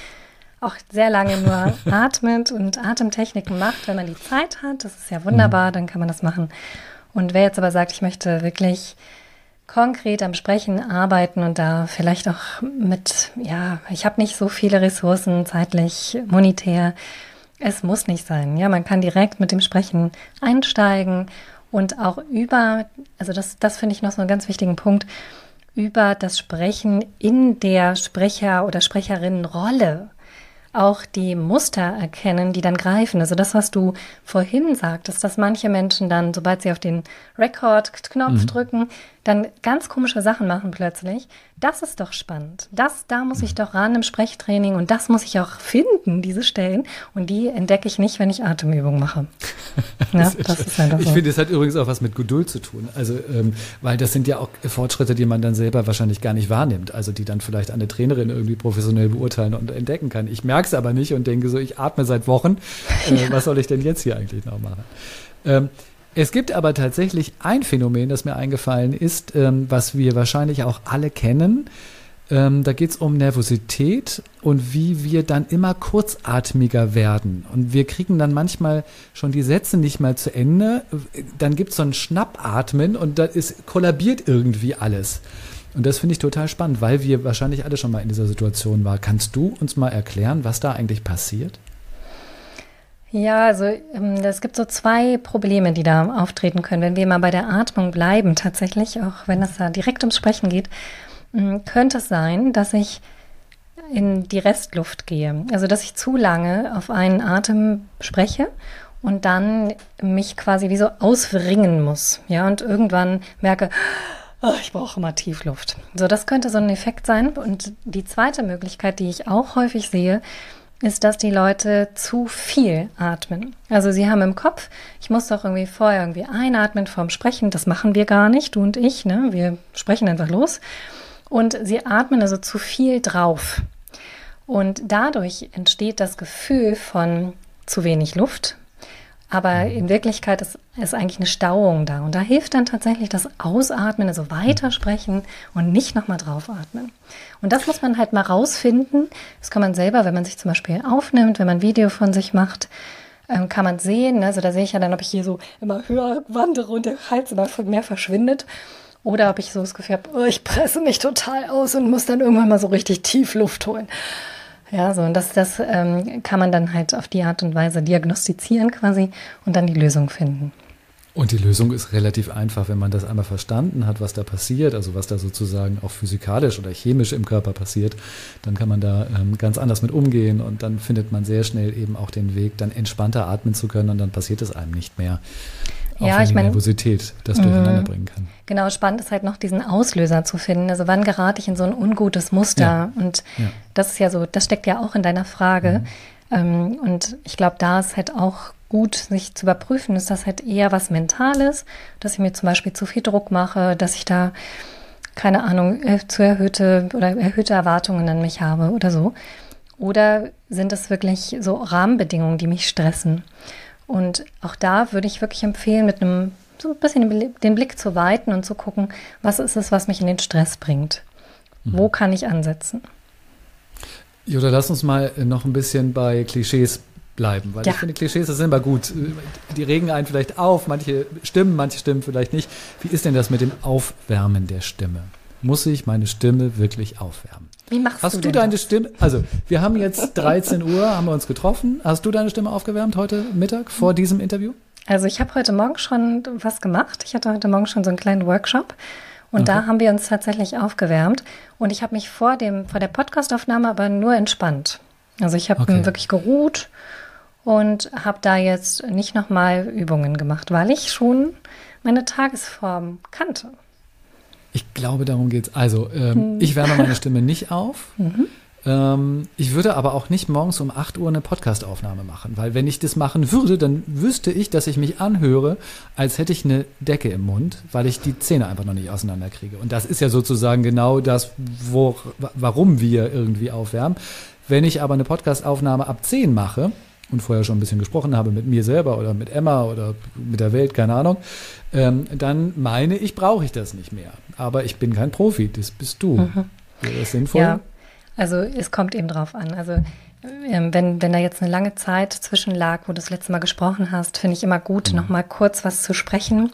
Speaker 3: auch sehr lange nur atmet und Atemtechniken macht, wenn man die Zeit hat. Das ist ja wunderbar, mhm. dann kann man das machen. Und wer jetzt aber sagt, ich möchte wirklich konkret am Sprechen arbeiten und da vielleicht auch mit, ja, ich habe nicht so viele Ressourcen zeitlich, monetär. Es muss nicht sein. Ja, man kann direkt mit dem Sprechen einsteigen und auch über, also das, das finde ich noch so einen ganz wichtigen Punkt, über das Sprechen in der Sprecher- oder Sprecherinnenrolle auch die Muster erkennen, die dann greifen. Also das, was du vorhin sagtest, dass manche Menschen dann, sobald sie auf den Record-Knopf mhm. drücken, dann ganz komische Sachen machen plötzlich. Das ist doch spannend. Das, da muss ich doch ran im Sprechtraining und das muss ich auch finden, diese Stellen. Und die entdecke ich nicht, wenn ich Atemübungen mache.
Speaker 2: Ja, das ist so. Ich finde, es hat übrigens auch was mit Geduld zu tun. Also, ähm, weil das sind ja auch Fortschritte, die man dann selber wahrscheinlich gar nicht wahrnimmt. Also, die dann vielleicht eine Trainerin irgendwie professionell beurteilen und entdecken kann. Ich merke es aber nicht und denke so, ich atme seit Wochen. Äh, ja. Was soll ich denn jetzt hier eigentlich noch machen? Ähm, es gibt aber tatsächlich ein Phänomen, das mir eingefallen ist, ähm, was wir wahrscheinlich auch alle kennen. Ähm, da geht es um Nervosität und wie wir dann immer kurzatmiger werden. Und wir kriegen dann manchmal schon die Sätze nicht mal zu Ende. Dann gibt es so ein Schnappatmen und da kollabiert irgendwie alles. Und das finde ich total spannend, weil wir wahrscheinlich alle schon mal in dieser Situation waren. Kannst du uns mal erklären, was da eigentlich passiert?
Speaker 3: Ja, also ähm, es gibt so zwei Probleme, die da auftreten können. Wenn wir mal bei der Atmung bleiben, tatsächlich, auch wenn es da direkt ums Sprechen geht, ähm, könnte es sein, dass ich in die Restluft gehe. Also dass ich zu lange auf einen Atem spreche und dann mich quasi wie so auswringen muss. Ja, und irgendwann merke, oh, ich brauche mal Tiefluft. So, das könnte so ein Effekt sein. Und die zweite Möglichkeit, die ich auch häufig sehe, ist, dass die Leute zu viel atmen. Also sie haben im Kopf, ich muss doch irgendwie vorher irgendwie einatmen vorm Sprechen. Das machen wir gar nicht, du und ich. Ne? Wir sprechen einfach los. Und sie atmen also zu viel drauf. Und dadurch entsteht das Gefühl von zu wenig Luft, aber in Wirklichkeit ist, ist eigentlich eine Stauung da. Und da hilft dann tatsächlich das Ausatmen, also weitersprechen und nicht nochmal draufatmen. Und das muss man halt mal rausfinden. Das kann man selber, wenn man sich zum Beispiel aufnimmt, wenn man ein Video von sich macht, ähm, kann man sehen. Also da sehe ich ja dann, ob ich hier so immer höher wandere und der Hals immer mehr verschwindet. Oder ob ich so das Gefühl habe, oh, ich presse mich total aus und muss dann irgendwann mal so richtig tief Luft holen. Ja, so und das, das ähm, kann man dann halt auf die Art und Weise diagnostizieren quasi und dann die Lösung finden.
Speaker 2: Und die Lösung ist relativ einfach, wenn man das einmal verstanden hat, was da passiert, also was da sozusagen auch physikalisch oder chemisch im Körper passiert, dann kann man da ähm, ganz anders mit umgehen und dann findet man sehr schnell eben auch den Weg, dann entspannter atmen zu können und dann passiert es einem nicht mehr. Auch ja, ich meine, Nervosität das durcheinander bringen kann.
Speaker 3: Genau, spannend ist halt noch diesen Auslöser zu finden. Also wann gerate ich in so ein ungutes Muster? Ja. Und ja. das ist ja so, das steckt ja auch in deiner Frage. Mhm. Ähm, und ich glaube, da ist halt auch gut, sich zu überprüfen, ist das halt eher was Mentales, dass ich mir zum Beispiel zu viel Druck mache, dass ich da keine Ahnung, äh, zu erhöhte oder erhöhte Erwartungen an mich habe oder so. Oder sind es wirklich so Rahmenbedingungen, die mich stressen? Und auch da würde ich wirklich empfehlen, mit einem so ein bisschen den Blick zu weiten und zu gucken, was ist es, was mich in den Stress bringt? Mhm. Wo kann ich ansetzen?
Speaker 2: Jutta, lass uns mal noch ein bisschen bei Klischees bleiben, weil ja. ich finde, Klischees das sind immer gut. Die regen einen vielleicht auf, manche stimmen, manche stimmen vielleicht nicht. Wie ist denn das mit dem Aufwärmen der Stimme? Muss ich meine Stimme wirklich aufwärmen?
Speaker 3: Wie machst
Speaker 2: Hast
Speaker 3: du,
Speaker 2: du deine das? Stimme? Also, wir haben jetzt 13 Uhr, haben wir uns getroffen. Hast du deine Stimme aufgewärmt heute Mittag vor diesem Interview?
Speaker 3: Also, ich habe heute Morgen schon was gemacht. Ich hatte heute Morgen schon so einen kleinen Workshop Und okay. da haben wir uns tatsächlich aufgewärmt. Und ich habe mich vor, dem, vor der Podcastaufnahme aber nur entspannt. Also ich habe okay. wirklich geruht und habe da jetzt nicht nochmal Übungen gemacht, weil ich schon meine Tagesform kannte.
Speaker 2: Ich glaube, darum geht es. Also, ähm, hm. ich wärme meine Stimme nicht auf. Mhm. Ähm, ich würde aber auch nicht morgens um 8 Uhr eine Podcastaufnahme machen, weil wenn ich das machen würde, dann wüsste ich, dass ich mich anhöre, als hätte ich eine Decke im Mund, weil ich die Zähne einfach noch nicht auseinanderkriege. Und das ist ja sozusagen genau das, wo, warum wir irgendwie aufwärmen. Wenn ich aber eine Podcastaufnahme ab 10 mache, und vorher schon ein bisschen gesprochen habe mit mir selber oder mit Emma oder mit der Welt, keine Ahnung, ähm, dann meine ich, brauche ich das nicht mehr. Aber ich bin kein Profi, das bist du. Mhm. Wäre das sinnvoll?
Speaker 3: Ja, also es kommt eben drauf an. Also ähm, wenn, wenn da jetzt eine lange Zeit zwischen lag, wo du das letzte Mal gesprochen hast, finde ich immer gut, mhm. nochmal kurz was zu sprechen,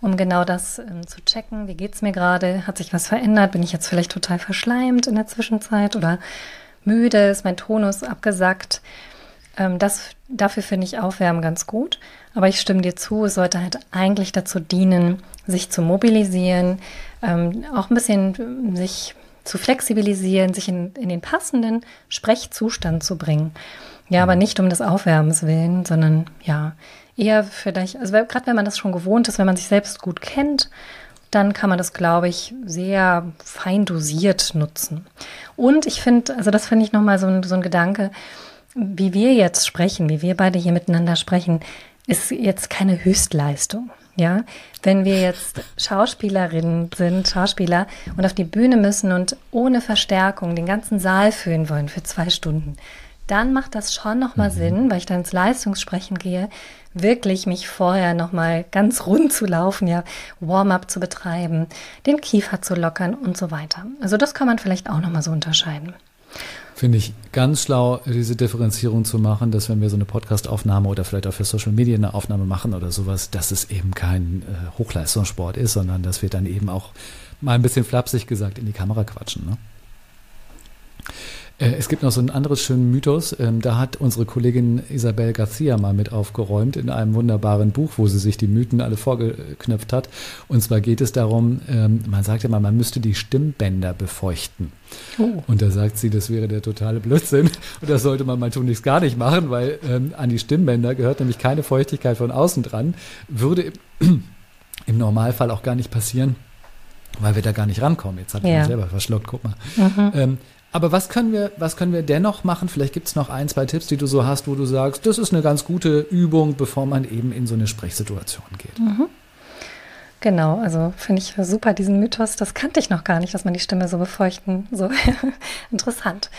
Speaker 3: um genau das ähm, zu checken. Wie geht es mir gerade? Hat sich was verändert? Bin ich jetzt vielleicht total verschleimt in der Zwischenzeit oder müde? Ist mein Tonus abgesackt? Ähm, das, dafür finde ich Aufwärmen ganz gut. Aber ich stimme dir zu, es sollte halt eigentlich dazu dienen, sich zu mobilisieren, ähm, auch ein bisschen sich zu flexibilisieren, sich in, in den passenden Sprechzustand zu bringen. Ja, aber nicht um des Aufwärmens willen, sondern ja, eher vielleicht, also gerade wenn man das schon gewohnt ist, wenn man sich selbst gut kennt, dann kann man das, glaube ich, sehr fein dosiert nutzen. Und ich finde, also das finde ich nochmal so ein, so ein Gedanke, wie wir jetzt sprechen, wie wir beide hier miteinander sprechen, ist jetzt keine Höchstleistung. Ja, wenn wir jetzt Schauspielerinnen sind, Schauspieler und auf die Bühne müssen und ohne Verstärkung den ganzen Saal füllen wollen für zwei Stunden, dann macht das schon nochmal mhm. Sinn, weil ich dann ins Leistungssprechen gehe, wirklich mich vorher nochmal ganz rund zu laufen, ja, Warm-up zu betreiben, den Kiefer zu lockern und so weiter. Also das kann man vielleicht auch nochmal so unterscheiden.
Speaker 2: Finde ich ganz schlau, diese Differenzierung zu machen, dass wenn wir so eine Podcast-Aufnahme oder vielleicht auch für Social Media eine Aufnahme machen oder sowas, dass es eben kein äh, Hochleistungssport ist, sondern dass wir dann eben auch mal ein bisschen flapsig gesagt in die Kamera quatschen. Ne? Äh, es gibt noch so ein anderes schönen Mythos. Ähm, da hat unsere Kollegin Isabel Garcia mal mit aufgeräumt in einem wunderbaren Buch, wo sie sich die Mythen alle vorgeknöpft hat. Und zwar geht es darum, ähm, man sagt ja mal, man müsste die Stimmbänder befeuchten. Oh. Und da sagt sie, das wäre der totale Blödsinn. Und das sollte man mal tunlichst gar nicht machen, weil ähm, an die Stimmbänder gehört nämlich keine Feuchtigkeit von außen dran. Würde im, im Normalfall auch gar nicht passieren weil wir da gar nicht rankommen. Jetzt hat ja. selber verschluckt, guck mal. Mhm. Ähm, aber was können wir, was können wir dennoch machen? Vielleicht gibt es noch ein, zwei Tipps, die du so hast, wo du sagst, das ist eine ganz gute Übung, bevor man eben in so eine Sprechsituation geht. Mhm.
Speaker 3: Genau, also finde ich super diesen Mythos. Das kannte ich noch gar nicht, dass man die Stimme so befeuchten. So interessant.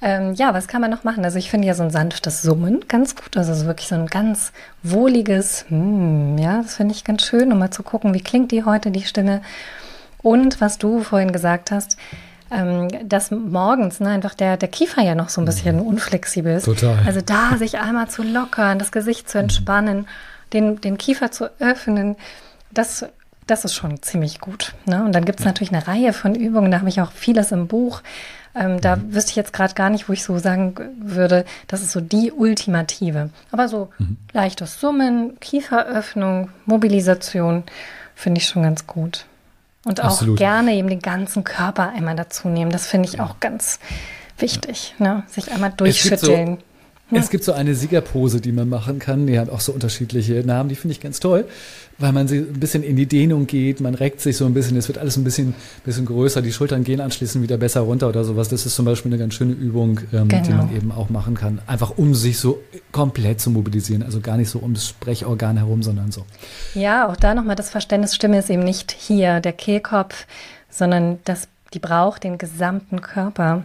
Speaker 3: Ähm, ja, was kann man noch machen? Also ich finde ja so ein sanftes Summen ganz gut. Also so wirklich so ein ganz wohliges, hmm, ja, das finde ich ganz schön, um mal zu gucken, wie klingt die heute, die Stimme. Und was du vorhin gesagt hast, ähm, dass morgens ne, einfach der, der Kiefer ja noch so ein bisschen mhm. unflexibel ist. Total. Also da sich einmal zu lockern, das Gesicht zu entspannen, den, den Kiefer zu öffnen, das, das ist schon ziemlich gut. Ne? Und dann gibt es natürlich eine Reihe von Übungen, da habe ich auch vieles im Buch. Ähm, da mhm. wüsste ich jetzt gerade gar nicht, wo ich so sagen würde, das ist so die ultimative. Aber so mhm. leichtes Summen, Kieferöffnung, Mobilisation finde ich schon ganz gut. Und auch Absolut. gerne eben den ganzen Körper einmal dazu nehmen. Das finde ich auch ganz wichtig, ja. ne? sich einmal durchschütteln.
Speaker 2: Es gibt so eine Siegerpose, die man machen kann. Die hat auch so unterschiedliche Namen. Die finde ich ganz toll, weil man sie ein bisschen in die Dehnung geht. Man reckt sich so ein bisschen. Es wird alles ein bisschen, bisschen größer. Die Schultern gehen anschließend wieder besser runter oder sowas. Das ist zum Beispiel eine ganz schöne Übung, ähm, genau. die man eben auch machen kann. Einfach um sich so komplett zu mobilisieren. Also gar nicht so um das Sprechorgan herum, sondern so.
Speaker 3: Ja, auch da nochmal das Verständnis. Stimme ist eben nicht hier der Kehlkopf, sondern das, die braucht den gesamten Körper.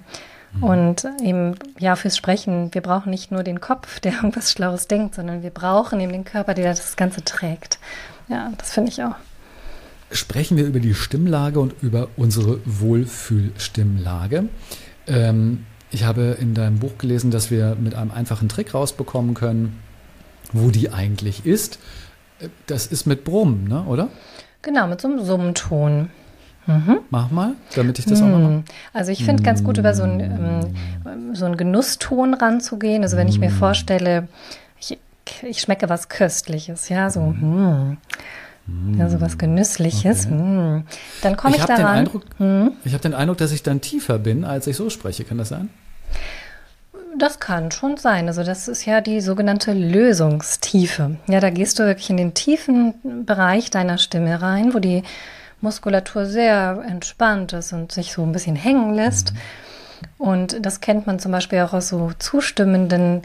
Speaker 3: Mhm. Und eben, ja, fürs Sprechen, wir brauchen nicht nur den Kopf, der irgendwas Schlaues denkt, sondern wir brauchen eben den Körper, der das Ganze trägt. Ja, das finde ich auch.
Speaker 2: Sprechen wir über die Stimmlage und über unsere Wohlfühlstimmlage. Ähm, ich habe in deinem Buch gelesen, dass wir mit einem einfachen Trick rausbekommen können, wo die eigentlich ist. Das ist mit Brummen, ne, oder?
Speaker 3: Genau, mit so einem Summenton.
Speaker 2: Mhm. Mach mal, damit ich das auch mal mache. Hm.
Speaker 3: Also ich finde ganz gut, über so einen, ähm, so einen Genusston ranzugehen. Also wenn ich mir hm. vorstelle, ich, schmecke was Köstliches, ja, so, hm, Ja, so was Genüssliches.
Speaker 2: Okay.
Speaker 3: Mm. Dann komme ich,
Speaker 2: ich
Speaker 3: ich
Speaker 2: habe den,
Speaker 3: daran.
Speaker 2: Eindruck, ich hab den Eindruck, dass ich dann tiefer bin, als ich so spreche. Kann das sein?
Speaker 3: Das kann schon sein. Also das ist ja die sogenannte Lösungstiefe. Ja, da gehst du wirklich in den tiefen Bereich deiner Stimme rein, wo die Muskulatur sehr entspannt ist und sich so ein bisschen hängen lässt. Und das kennt man zum Beispiel auch aus so zustimmenden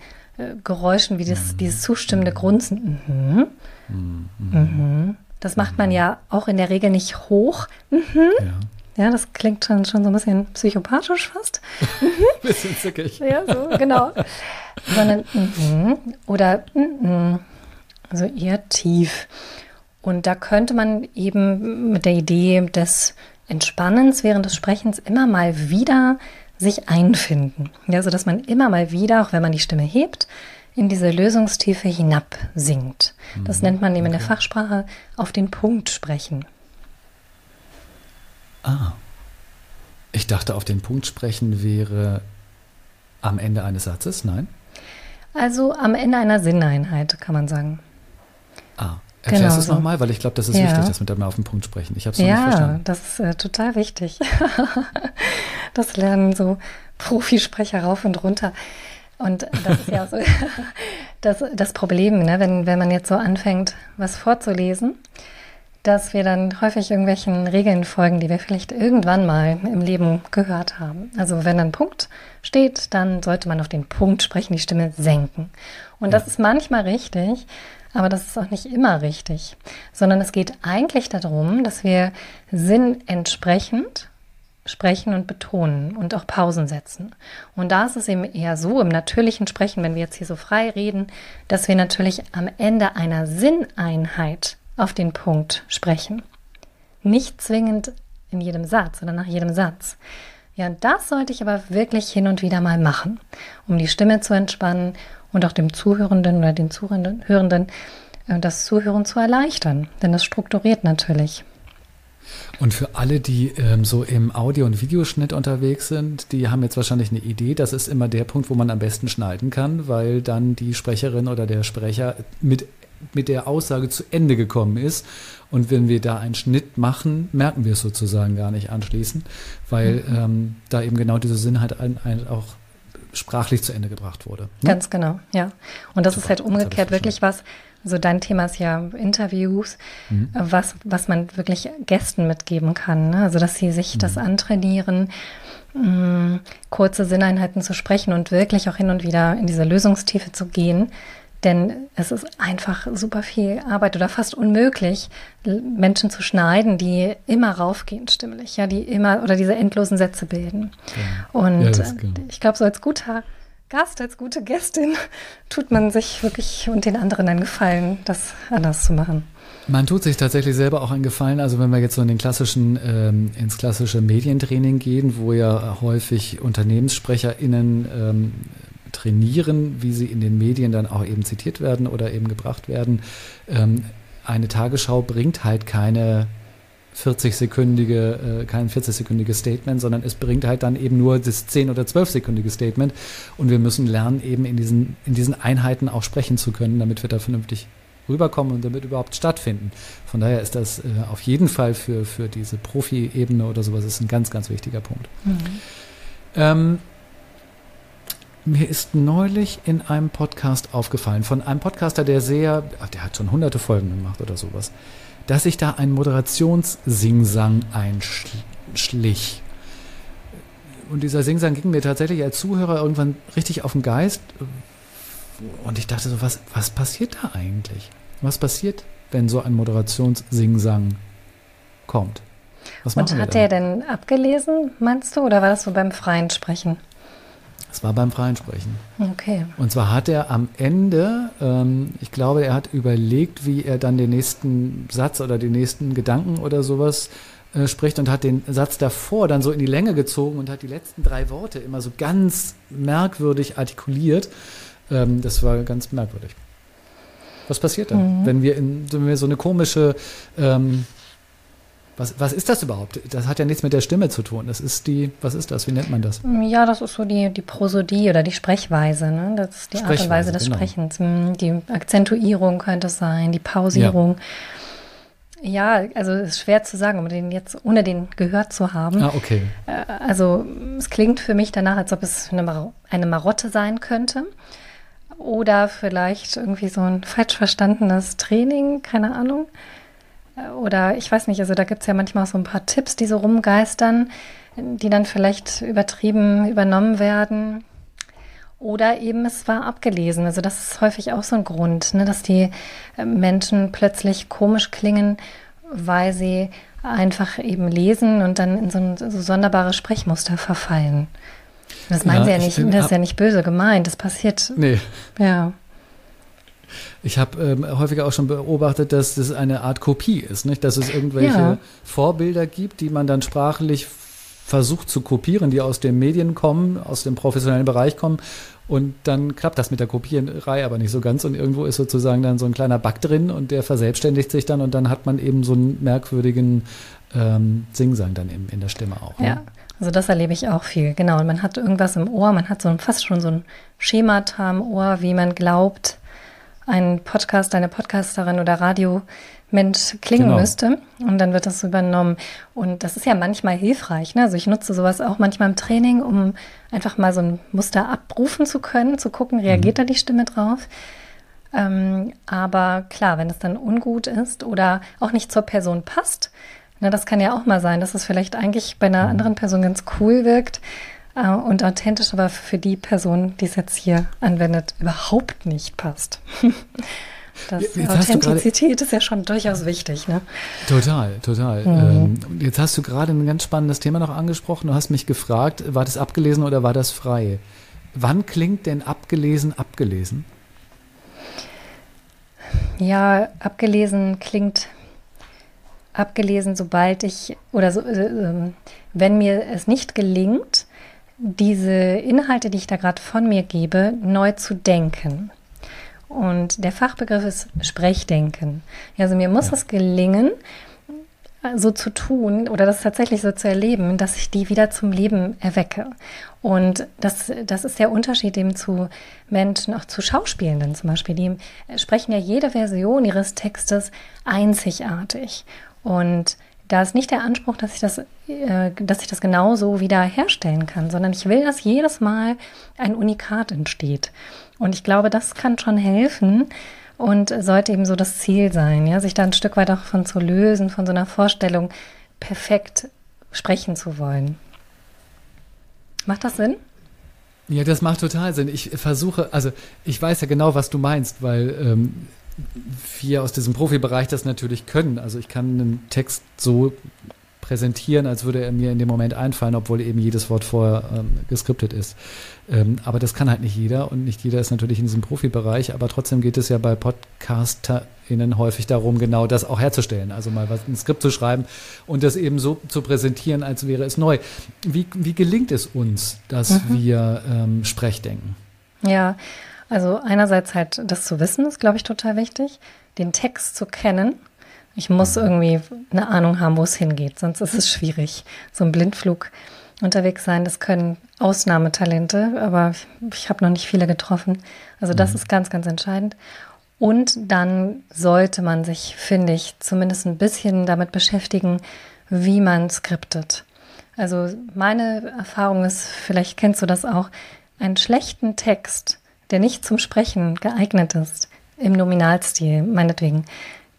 Speaker 3: Geräuschen wie das, dieses zustimmende Grunzen. Mhm. Mhm. Das macht man ja auch in der Regel nicht hoch. Mhm.
Speaker 2: Ja.
Speaker 3: Ja, das klingt dann schon so ein bisschen psychopathisch fast.
Speaker 2: Bisschen zickig.
Speaker 3: Ja, so, genau. Sondern, mhm, oder, mhm, also eher tief. Und da könnte man eben mit der Idee des Entspannens während des Sprechens immer mal wieder sich einfinden. Ja, also dass man immer mal wieder, auch wenn man die Stimme hebt, in diese Lösungstiefe hinabsinkt. Das nennt man eben in der Fachsprache auf den Punkt sprechen.
Speaker 2: Ah. Ich dachte, auf den Punkt sprechen wäre am Ende eines Satzes. Nein?
Speaker 3: Also am Ende einer Sinneinheit, kann man sagen.
Speaker 2: Ah. Erklärst
Speaker 3: Genau
Speaker 2: du es
Speaker 3: so.
Speaker 2: nochmal? Weil ich glaube, das ist
Speaker 3: Ja.
Speaker 2: wichtig, dass wir da mal auf den Punkt sprechen. Ich habe es noch nicht
Speaker 3: Ja,
Speaker 2: verstanden.
Speaker 3: das ist äh, total wichtig. das lernen so Profisprecher rauf und runter. Und das ist ja so das, das Problem, ne? wenn, wenn man jetzt so anfängt, was vorzulesen, dass wir dann häufig irgendwelchen Regeln folgen, die wir vielleicht irgendwann mal im Leben gehört haben. Also wenn ein Punkt steht, dann sollte man auf den Punkt sprechen, die Stimme senken. Und das ist manchmal richtig, aber das ist auch nicht immer richtig, sondern es geht eigentlich darum, dass wir sinnentsprechend sprechen und betonen und auch Pausen setzen. Und da ist es eben eher so im natürlichen Sprechen, wenn wir jetzt hier so frei reden, dass wir natürlich am Ende einer Sinneinheit auf den Punkt sprechen. Nicht zwingend in jedem Satz oder nach jedem Satz. Ja, und das sollte ich aber wirklich hin und wieder mal machen, um die Stimme zu entspannen und auch dem Zuhörenden oder den Zuhörenden Hörenden, äh, das Zuhören zu erleichtern. Denn das strukturiert natürlich.
Speaker 2: Und für alle, die ähm, so im Audio- und Videoschnitt unterwegs sind, die haben jetzt wahrscheinlich eine Idee. Das ist immer der Punkt, wo man am besten schneiden kann, weil dann die Sprecherin oder der Sprecher mit, mit der Aussage zu Ende gekommen ist. Und wenn wir da einen Schnitt machen, merken wir es sozusagen gar nicht anschließend, weil ähm, da eben genau diese Sinnheit ein, auch sprachlich zu Ende gebracht wurde. Ne?
Speaker 3: Ganz genau, ja. Und das
Speaker 2: Super,
Speaker 3: ist halt umgekehrt wirklich was, also dein Thema ist ja Interviews,
Speaker 2: Mhm.
Speaker 3: was, was man wirklich Gästen mitgeben kann. Ne? Also dass sie sich
Speaker 2: Mhm.
Speaker 3: das antrainieren, mh, kurze Sinneinheiten zu sprechen und wirklich auch hin und wieder in diese Lösungstiefe zu gehen. Denn es ist einfach super viel Arbeit oder fast unmöglich, Menschen zu schneiden, die immer raufgehen stimmlich, ja, die immer oder diese endlosen Sätze bilden. Und
Speaker 2: Ja,
Speaker 3: äh, ich glaube, so als guter Gast, als gute Gästin tut man sich wirklich und den anderen einen Gefallen, das anders zu machen.
Speaker 2: Man tut sich tatsächlich selber auch einen Gefallen. Also wenn wir jetzt so in den klassischen, ähm, ins klassische Medientraining gehen, wo ja häufig UnternehmenssprecherInnen ähm, trainieren, wie sie in den Medien dann auch eben zitiert werden oder eben gebracht werden. Ähm, eine Tagesschau bringt halt keine 40-sekündige, äh, kein 40-sekündiges Statement, sondern es bringt halt dann eben nur das 10- oder 12-sekündige Statement. Und wir müssen lernen, eben in diesen, in diesen Einheiten auch sprechen zu können, damit wir da vernünftig rüberkommen und damit überhaupt stattfinden. Von daher ist das äh, auf jeden Fall für, für diese Profi-Ebene oder sowas ist ein ganz, ganz wichtiger Punkt. Ähm, mir ist neulich in einem Podcast aufgefallen, von einem Podcaster, der sehr, der hat schon hunderte Folgen gemacht oder sowas, dass sich da ein Moderationssingsang einschlich. Und dieser Singsang ging mir tatsächlich als Zuhörer irgendwann richtig auf den Geist. Und ich dachte so, was, was passiert da eigentlich? Was passiert, wenn so ein Moderationssingsang kommt? Was
Speaker 3: Und hat er denn abgelesen, meinst du, oder war das so beim freien Sprechen?
Speaker 2: Es war beim freien Sprechen.
Speaker 3: Okay.
Speaker 2: Und zwar hat er am Ende, ähm, ich glaube, er hat überlegt, wie er dann den nächsten Satz oder den nächsten Gedanken oder sowas äh, spricht und hat den Satz davor dann so in die Länge gezogen und hat die letzten drei Worte immer so ganz merkwürdig artikuliert. Ähm, das war ganz merkwürdig. Was passiert dann,
Speaker 3: Mhm.
Speaker 2: wenn, wir in, wenn wir so eine komische ähm, was, was ist das überhaupt? Das hat ja nichts mit der Stimme zu tun. Das ist die, was ist das? Wie nennt man das?
Speaker 3: Ja, das ist so die, die Prosodie oder die Sprechweise, ne? Das ist die Art und Weise des
Speaker 2: genau.
Speaker 3: Sprechens. Hm, Die Akzentuierung könnte es sein, die Pausierung. Ja, also es ist schwer zu sagen, um den jetzt ohne den gehört zu haben.
Speaker 2: Ah, okay.
Speaker 3: Äh, also es klingt für mich danach, als ob es eine, Mar eine Marotte sein könnte. Oder vielleicht irgendwie so ein falsch verstandenes Training, keine Ahnung. Oder ich weiß nicht, also da gibt es ja manchmal so ein paar Tipps, die so rumgeistern, die dann vielleicht übertrieben übernommen werden. Oder eben es war abgelesen. Also das ist häufig auch so ein Grund, ne, dass die äh, Menschen plötzlich komisch klingen, weil sie einfach eben lesen und dann in so, ein, so sonderbare Sprechmuster verfallen. Das meinen ja, sie ja nicht, das ist ja nicht böse gemeint, das passiert.
Speaker 2: Nee.
Speaker 3: Ja.
Speaker 2: Ich habe ähm, häufiger auch schon beobachtet, dass das eine Art Kopie ist, nicht? Dass es irgendwelche ja. Vorbilder gibt, die man dann sprachlich versucht zu kopieren, die aus den Medien kommen, aus dem professionellen Bereich kommen. Und dann klappt das mit der Kopiererei aber nicht so ganz. Und irgendwo ist sozusagen dann so ein kleiner Bug drin und der verselbstständigt sich dann und dann hat man eben so einen merkwürdigen ähm, Singsang dann eben in der Stimme auch.
Speaker 3: Ne? Ja, also das erlebe ich auch viel. Genau. Und man hat irgendwas im Ohr, man hat so ein, fast schon so ein Schemata im Ohr, wie man glaubt, ein Podcast, eine Podcasterin oder Radio Mensch klingen genau. müsste. Und dann wird das übernommen. Und das ist ja manchmal hilfreich. Ne? Also ich nutze sowas auch manchmal im Training, um einfach mal so ein Muster abrufen zu können, zu gucken, reagiert mhm. da die Stimme drauf. Ähm, aber klar, wenn es dann ungut ist oder auch nicht zur Person passt, na, ne, das kann ja auch mal sein, dass es vielleicht eigentlich bei einer mhm. anderen Person ganz cool wirkt äh, und authentisch, aber für die Person, die es jetzt hier anwendet, überhaupt nicht passt. Das jetzt Authentizität ist ja schon durchaus wichtig, ne?
Speaker 2: Total, total. Mhm. Ähm, jetzt hast du gerade ein ganz spannendes Thema noch angesprochen. Du hast mich gefragt, war das abgelesen oder war das frei? Wann klingt denn abgelesen abgelesen?
Speaker 3: Ja, abgelesen klingt abgelesen, sobald ich oder so, äh, ähm, wenn mir es nicht gelingt, diese Inhalte, die ich da gerade von mir gebe, neu zu denken. Und der Fachbegriff ist Sprechdenken. Also mir muss ja. es gelingen, so zu tun oder das tatsächlich so zu erleben, dass ich die wieder zum Leben erwecke. Und das, das ist der Unterschied eben zu Menschen, auch zu Schauspielenden zum Beispiel. Die sprechen ja jede Version ihres Textes einzigartig. Und da ist nicht der Anspruch, dass ich das, äh, dass ich das genauso wieder herstellen kann, sondern ich will, dass jedes Mal ein Unikat entsteht. Und ich glaube, das kann schon helfen und sollte eben so das Ziel sein, ja, sich da ein Stück weit auch von zu lösen, von so einer Vorstellung, perfekt sprechen zu wollen. Macht das Sinn?
Speaker 2: Ja, das macht total Sinn. Ich versuche, also ich weiß ja genau, was du meinst, weil ähm, wir aus diesem Profibereich das natürlich können. Also ich kann einen Text so präsentieren, als würde er mir in dem Moment einfallen, obwohl eben jedes Wort vorher ähm, geskriptet ist. Ähm, aber das kann halt nicht jeder und nicht jeder ist natürlich in diesem Profibereich, aber trotzdem geht es ja bei PodcasterInnen häufig darum, genau das auch herzustellen. Also mal was, ein Skript zu schreiben und das eben so zu präsentieren, als wäre es neu. Wie, wie gelingt es uns, dass mhm. wir ähm, Sprechdenken?
Speaker 3: Ja, also einerseits halt das zu wissen, ist, glaube ich, total wichtig. Den Text zu kennen ich muss irgendwie eine Ahnung haben, wo es hingeht, sonst ist es schwierig. So ein Blindflug unterwegs sein, das können Ausnahmetalente, aber ich habe noch nicht viele getroffen. Also das mhm. ist ganz, ganz entscheidend. Und dann sollte man sich, finde ich, zumindest ein bisschen damit beschäftigen, wie man skriptet. Also meine Erfahrung ist, vielleicht kennst du das auch, einen schlechten Text, der nicht zum Sprechen geeignet ist, im Nominalstil meinetwegen,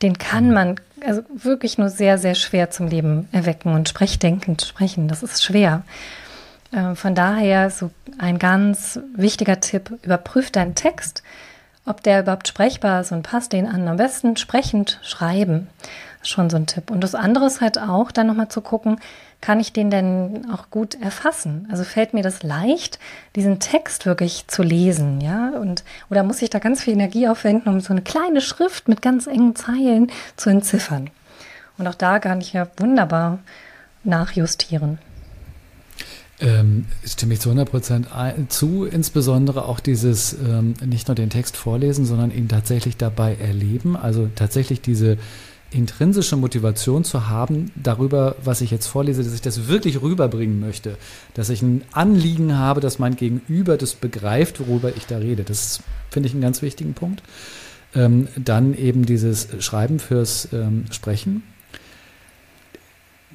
Speaker 3: den kann mhm. man also wirklich nur sehr, sehr schwer zum Leben erwecken und sprechdenkend sprechen. Das ist schwer. Äh, von daher so ein ganz wichtiger Tipp, überprüf deinen Text, ob der überhaupt sprechbar ist und passt den an. Am besten sprechend schreiben. Schon so ein Tipp. Und das andere ist halt auch, dann nochmal zu gucken, kann ich den denn auch gut erfassen? Also fällt mir das leicht, diesen Text wirklich zu lesen, ja? Und oder muss ich da ganz viel Energie aufwenden, um so eine kleine Schrift mit ganz engen Zeilen zu entziffern? Und auch da kann ich ja wunderbar nachjustieren.
Speaker 2: Ähm, stimme ich zu 100 Prozent zu, insbesondere auch dieses ähm, nicht nur den Text vorlesen, sondern ihn tatsächlich dabei erleben, also tatsächlich diese intrinsische Motivation zu haben, darüber, was ich jetzt vorlese, dass ich das wirklich rüberbringen möchte. Dass ich ein Anliegen habe, dass mein Gegenüber das begreift, worüber ich da rede. Das finde ich einen ganz wichtigen Punkt. ähm, dann eben dieses Schreiben fürs ähm, Sprechen.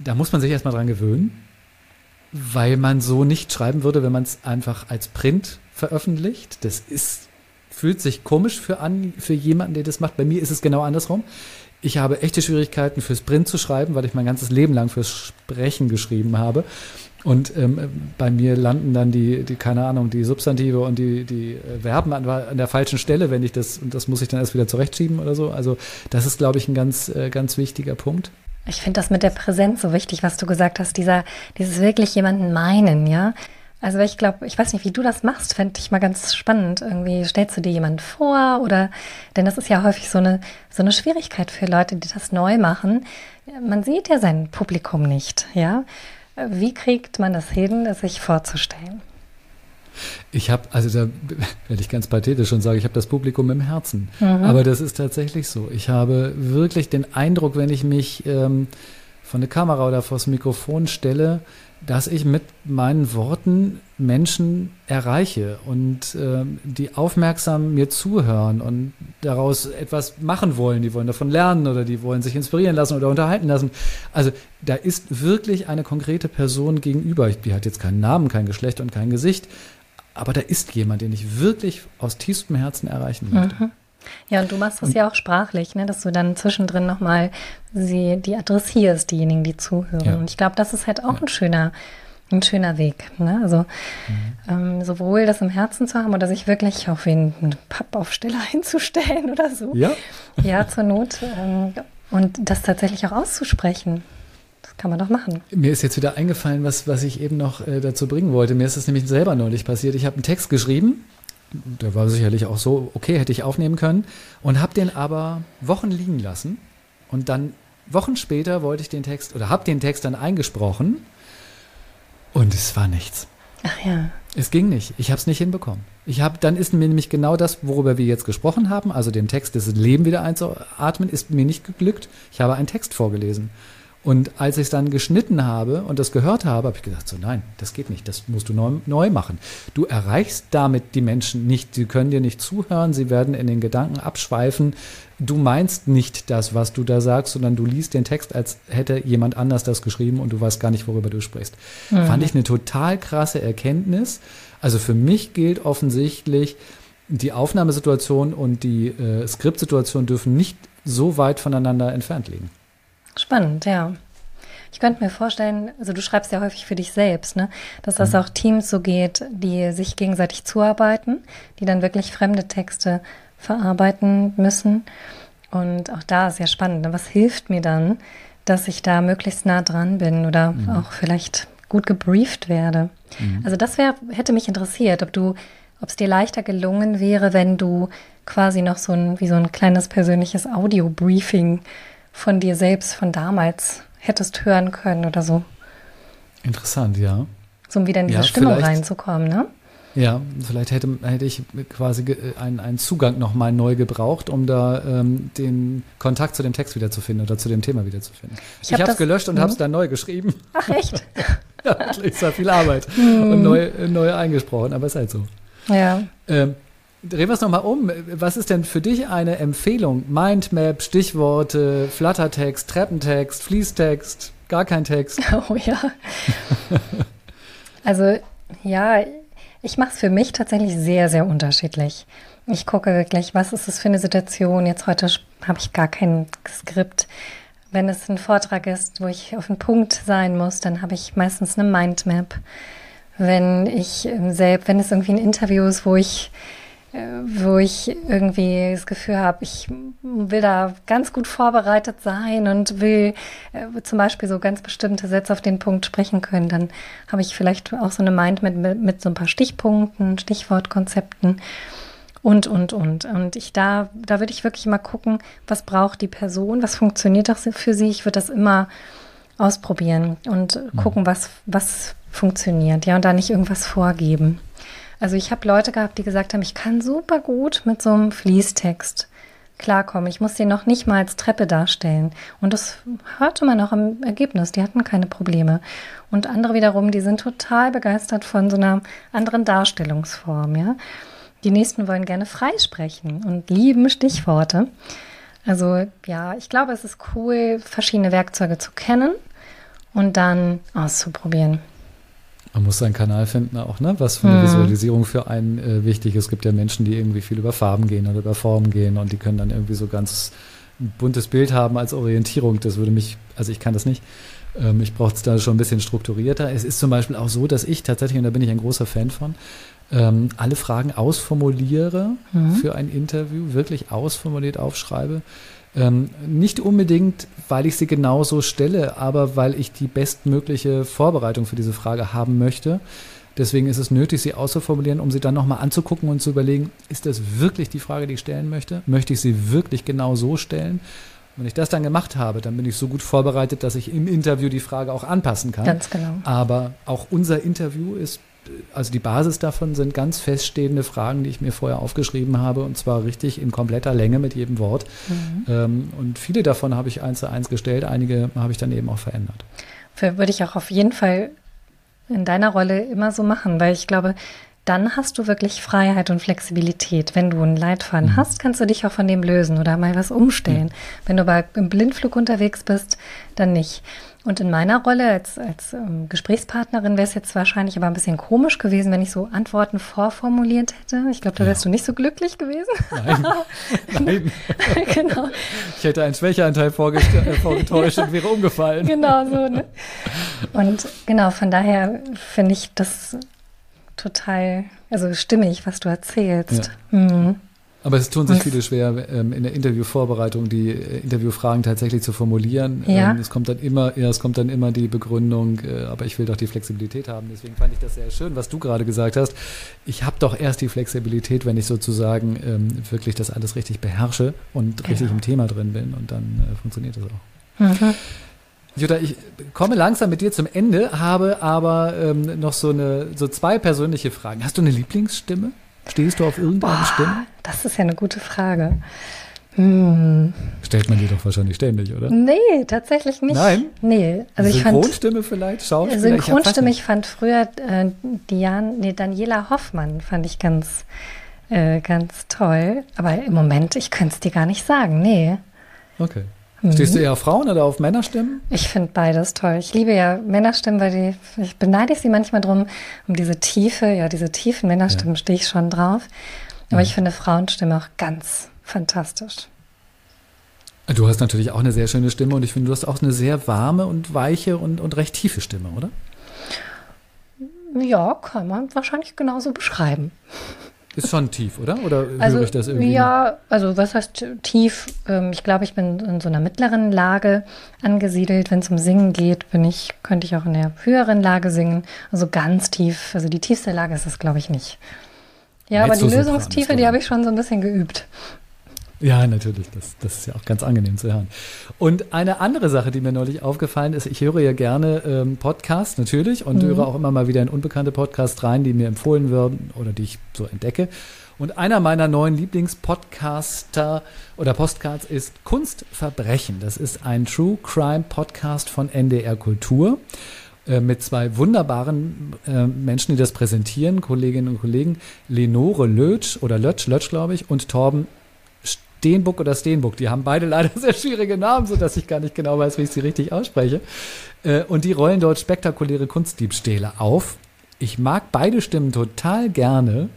Speaker 2: Da muss man sich erstmal dran gewöhnen, weil man so nicht schreiben würde, wenn man es einfach als Print veröffentlicht. Das ist, fühlt sich komisch für an, für jemanden, der das macht. Bei mir ist es genau andersrum. Ich habe echte Schwierigkeiten fürs Print zu schreiben, weil ich mein ganzes Leben lang fürs Sprechen geschrieben habe. Und ähm, bei mir landen dann die, die, keine Ahnung, die Substantive und die, die äh, Verben an, an der falschen Stelle, wenn ich das, und das muss ich dann erst wieder zurechtschieben oder so. Also das ist, glaube ich, ein ganz, äh, ganz wichtiger Punkt.
Speaker 3: Ich finde das mit der Präsenz so wichtig, was du gesagt hast, dieser, dieses wirklich jemanden meinen, ja. Also ich glaube, ich weiß nicht, wie du das machst, fände ich mal ganz spannend. Irgendwie stellst du dir jemanden vor oder, denn das ist ja häufig so eine, so eine Schwierigkeit für Leute, die das neu machen. Man sieht ja sein Publikum nicht, ja. Wie kriegt man das hin, das sich vorzustellen?
Speaker 2: Ich habe, also da werde ich ganz pathetisch und sage, ich habe das Publikum im Herzen. Mhm. Aber das ist tatsächlich so. Ich habe wirklich den Eindruck, wenn ich mich ähm, von der Kamera oder vor das Mikrofon stelle, dass ich mit meinen Worten Menschen erreiche und äh, die aufmerksam mir zuhören und daraus etwas machen wollen. Die wollen davon lernen oder die wollen sich inspirieren lassen oder unterhalten lassen. Also da ist wirklich eine konkrete Person gegenüber. Die hat jetzt keinen Namen, kein Geschlecht und kein Gesicht, aber da ist jemand, den ich wirklich aus tiefstem Herzen erreichen möchte. Mhm.
Speaker 3: Ja, und du machst das und, ja auch sprachlich, ne? dass du dann zwischendrin nochmal sie, die adressierst, diejenigen, die zuhören. Ja. Und ich glaube, das ist halt auch ja. ein schöner, ein schöner Weg. Ne? Also mhm. ähm, sowohl das im Herzen zu haben oder sich wirklich auf einen Pappaufsteller hinzustellen oder so.
Speaker 2: Ja.
Speaker 3: Ja, zur Not. Ähm, und das tatsächlich auch auszusprechen. Das kann man doch machen.
Speaker 2: Mir ist jetzt wieder eingefallen, was, was ich eben noch äh, dazu bringen wollte. Mir ist das nämlich selber neulich passiert. Ich habe einen Text geschrieben der war sicherlich auch so, okay, hätte ich aufnehmen können. Und habe den aber Wochen liegen lassen. Und dann Wochen später wollte ich den Text oder habe den Text dann eingesprochen. Und es war nichts.
Speaker 3: Ach ja.
Speaker 2: Es ging nicht. Ich habe es nicht hinbekommen. Ich habe, dann ist mir nämlich genau das, worüber wir jetzt gesprochen haben, also den Text, das Leben wieder einzuatmen, ist mir nicht geglückt. Ich habe einen Text vorgelesen. Und als ich es dann geschnitten habe und das gehört habe, habe ich gedacht, so nein, das geht nicht, das musst du neu, neu machen. Du erreichst damit die Menschen nicht, sie können dir nicht zuhören, sie werden in den Gedanken abschweifen. Du meinst nicht das, was du da sagst, sondern du liest den Text, als hätte jemand anders das geschrieben und du weißt gar nicht, worüber du sprichst. Mhm. Fand ich eine total krasse Erkenntnis. Also für mich gilt offensichtlich, die Aufnahmesituation und die äh, Skriptsituation dürfen nicht so weit voneinander entfernt liegen.
Speaker 3: Spannend, ja. Ich könnte mir vorstellen, also du schreibst ja häufig für dich selbst, ne, dass das mhm. auch Teams so geht, die sich gegenseitig zuarbeiten, die dann wirklich fremde Texte verarbeiten müssen. Und auch da ist ja spannend. Ne? Was hilft mir dann, dass ich da möglichst nah dran bin oder mhm. auch vielleicht gut gebrieft werde? Mhm. Also das wär, hätte mich interessiert, ob du, ob es dir leichter gelungen wäre, wenn du quasi noch so ein, wie so ein kleines persönliches Audio-Briefing von dir selbst von damals hättest hören können oder so.
Speaker 2: Interessant, ja.
Speaker 3: So um wieder in diese ja, Stimmung reinzukommen, ne?
Speaker 2: Ja, vielleicht hätte, hätte ich quasi einen, einen Zugang nochmal neu gebraucht, um da ähm, den Kontakt zu dem Text wiederzufinden oder zu dem Thema wiederzufinden. Ich, habe es gelöscht und habe es mhm. dann neu geschrieben.
Speaker 3: Ach echt?
Speaker 2: ja, ist war viel Arbeit und mhm. neu, neu eingesprochen, aber ist halt so.
Speaker 3: Ja.
Speaker 2: Ähm, Drehen wir es nochmal um. Was ist denn für dich eine Empfehlung? Mindmap, Stichworte, Flattertext, Treppentext, Fließtext, gar kein Text?
Speaker 3: Oh ja. also ja, ich mache es für mich tatsächlich sehr, sehr unterschiedlich. Ich gucke wirklich, was ist das für eine Situation. Jetzt heute habe ich gar kein Skript. Wenn es ein Vortrag ist, wo ich auf den Punkt sein muss, dann habe ich meistens eine Mindmap. Wenn ich selbst, wenn es irgendwie ein Interview ist, wo ich wo ich irgendwie das Gefühl habe, ich will da ganz gut vorbereitet sein und will äh, zum Beispiel so ganz bestimmte Sätze auf den Punkt sprechen können, dann habe ich vielleicht auch so eine Mind mit, mit, mit so ein paar Stichpunkten, Stichwortkonzepten und, und, und. Und ich da, da würde ich wirklich mal gucken, was braucht die Person, was funktioniert das für sie. Ich würde das immer ausprobieren und mhm. gucken, was, was funktioniert. Ja, und da nicht irgendwas vorgeben. Also ich habe Leute gehabt, die gesagt haben, ich kann super gut mit so einem Fließtext klarkommen. Ich muss den noch nicht mal als Treppe darstellen. Und das hörte man auch im Ergebnis. Die hatten keine Probleme. Und andere wiederum, die sind total begeistert von so einer anderen Darstellungsform, ja. die nächsten wollen gerne freisprechen und lieben Stichworte. Also ja, ich glaube, es ist cool, verschiedene Werkzeuge zu kennen und dann auszuprobieren.
Speaker 2: Man muss seinen Kanal finden auch, ne? Was für eine hm. Visualisierung für einen äh, wichtig ist. Es gibt ja Menschen, die irgendwie viel über Farben gehen oder über Formen gehen und die können dann irgendwie so ganz ein buntes Bild haben als Orientierung. Das würde mich, also ich kann das nicht. Ähm, ich brauche es da schon ein bisschen strukturierter. Es ist zum Beispiel auch so, dass ich tatsächlich, und da bin ich ein großer Fan von, ähm, alle Fragen ausformuliere mhm. für ein Interview, wirklich ausformuliert aufschreibe. Ähm, nicht unbedingt, weil ich sie genauso stelle, aber weil ich die bestmögliche Vorbereitung für diese Frage haben möchte. Deswegen ist es nötig, sie auszuformulieren, um sie dann nochmal anzugucken und zu überlegen, ist das wirklich die Frage, die ich stellen möchte? Möchte ich sie wirklich genau so stellen? Wenn ich das dann gemacht habe, dann bin ich so gut vorbereitet, dass ich im Interview die Frage auch anpassen kann.
Speaker 3: Ganz genau.
Speaker 2: Aber auch unser Interview ist also die Basis davon sind ganz feststehende Fragen, die ich mir vorher aufgeschrieben habe, und zwar richtig in kompletter Länge mit jedem Wort. Mhm. Ähm, und viele davon habe ich eins zu eins gestellt, einige habe ich dann eben auch verändert.
Speaker 3: Würde ich auch auf jeden Fall in deiner Rolle immer so machen, weil ich glaube, dann hast du wirklich Freiheit und Flexibilität. Wenn du einen Leitfaden mhm. hast, kannst du dich auch von dem lösen oder mal was umstellen. Mhm. Wenn du aber im Blindflug unterwegs bist, dann nicht. Und in meiner Rolle als, als ähm, Gesprächspartnerin wäre es jetzt wahrscheinlich aber ein bisschen komisch gewesen, wenn ich so Antworten vorformuliert hätte. Ich glaube, da wärst ja. du nicht so glücklich gewesen.
Speaker 2: Nein. Nein. genau. Ich hätte einen Schwächeanteil äh, vorgetäuscht und wäre umgefallen.
Speaker 3: Genau so. Ne? Und genau, von daher finde ich das total, also stimmig, was du erzählst. Ja. Mhm.
Speaker 2: Aber es tun sich viele schwer, ähm, in der Interviewvorbereitung die äh, Interviewfragen tatsächlich zu formulieren. Ja. Ähm, es kommt dann immer, ja, es kommt dann immer die Begründung, äh, aber ich will doch die Flexibilität haben. Deswegen fand ich das sehr schön, was du gerade gesagt hast. Ich habe doch erst die Flexibilität, wenn ich sozusagen ähm, wirklich das alles richtig beherrsche und genau. richtig im Thema drin bin und dann äh, funktioniert das auch. Mhm. Jutta, ich komme langsam mit dir zum Ende, habe aber ähm, noch so eine so zwei persönliche Fragen. Hast du eine Lieblingsstimme? Stehst du auf irgendeine Boah, Stimme?
Speaker 3: Das ist ja eine gute Frage. Hm.
Speaker 2: Stellt man dir doch wahrscheinlich ständig, oder?
Speaker 3: Nee, tatsächlich nicht.
Speaker 2: Nein?
Speaker 3: Nee.
Speaker 2: Also Synchronstimme ich fand, vielleicht? Schauspieler?
Speaker 3: Synchronstimme, ich, ich fand früher äh, Diane, nee, Daniela Hoffmann fand ich ganz, äh, ganz toll. Aber im Moment, ich könnte es dir gar nicht sagen, nee.
Speaker 2: Okay. Mhm. Stehst du eher auf Frauen oder auf Männerstimmen?
Speaker 3: Ich finde beides toll. Ich liebe ja Männerstimmen, weil die, ich beneide sie manchmal drum, um diese Tiefe, ja, diese tiefen Männerstimmen ja. stehe ich schon drauf. Aber ja. ich finde Frauenstimme auch ganz fantastisch.
Speaker 2: Du hast natürlich auch eine sehr schöne Stimme und ich finde, du hast auch eine sehr warme und weiche und, und recht tiefe Stimme, oder?
Speaker 3: Ja, kann man wahrscheinlich genauso beschreiben.
Speaker 2: Ist schon tief, oder? Oder
Speaker 3: also,
Speaker 2: höre ich das irgendwie?
Speaker 3: Ja, also was heißt tief? Ähm, ich glaube, ich bin in so einer mittleren Lage angesiedelt. Wenn es um Singen geht, bin ich, könnte ich auch in der höheren Lage singen. Also ganz tief. Also die tiefste Lage ist es, glaube ich, nicht. Ja, aber die Lösungstiefe, die habe ich schon so ein bisschen geübt.
Speaker 2: Ja, natürlich. Das, das ist ja auch ganz angenehm zu hören. Und eine andere Sache, die mir neulich aufgefallen ist, ich höre ja gerne ähm, Podcasts natürlich und mhm. höre auch immer mal wieder in unbekannte Podcasts rein, die mir empfohlen werden oder die ich so entdecke. Und einer meiner neuen Lieblingspodcaster oder Postcards ist Kunstverbrechen. Das ist ein True Crime Podcast von NDR Kultur äh, mit zwei wunderbaren äh, Menschen, die das präsentieren, Kolleginnen und Kollegen, Lenore Lötsch oder Lötsch, Lötsch glaube ich, und Torben Steenbuck oder Steenbuck. Die haben beide leider sehr schwierige Namen, sodass ich gar nicht genau weiß, wie ich sie richtig ausspreche. Äh, und die rollen dort spektakuläre Kunstdiebstähle auf. Ich mag beide Stimmen total gerne.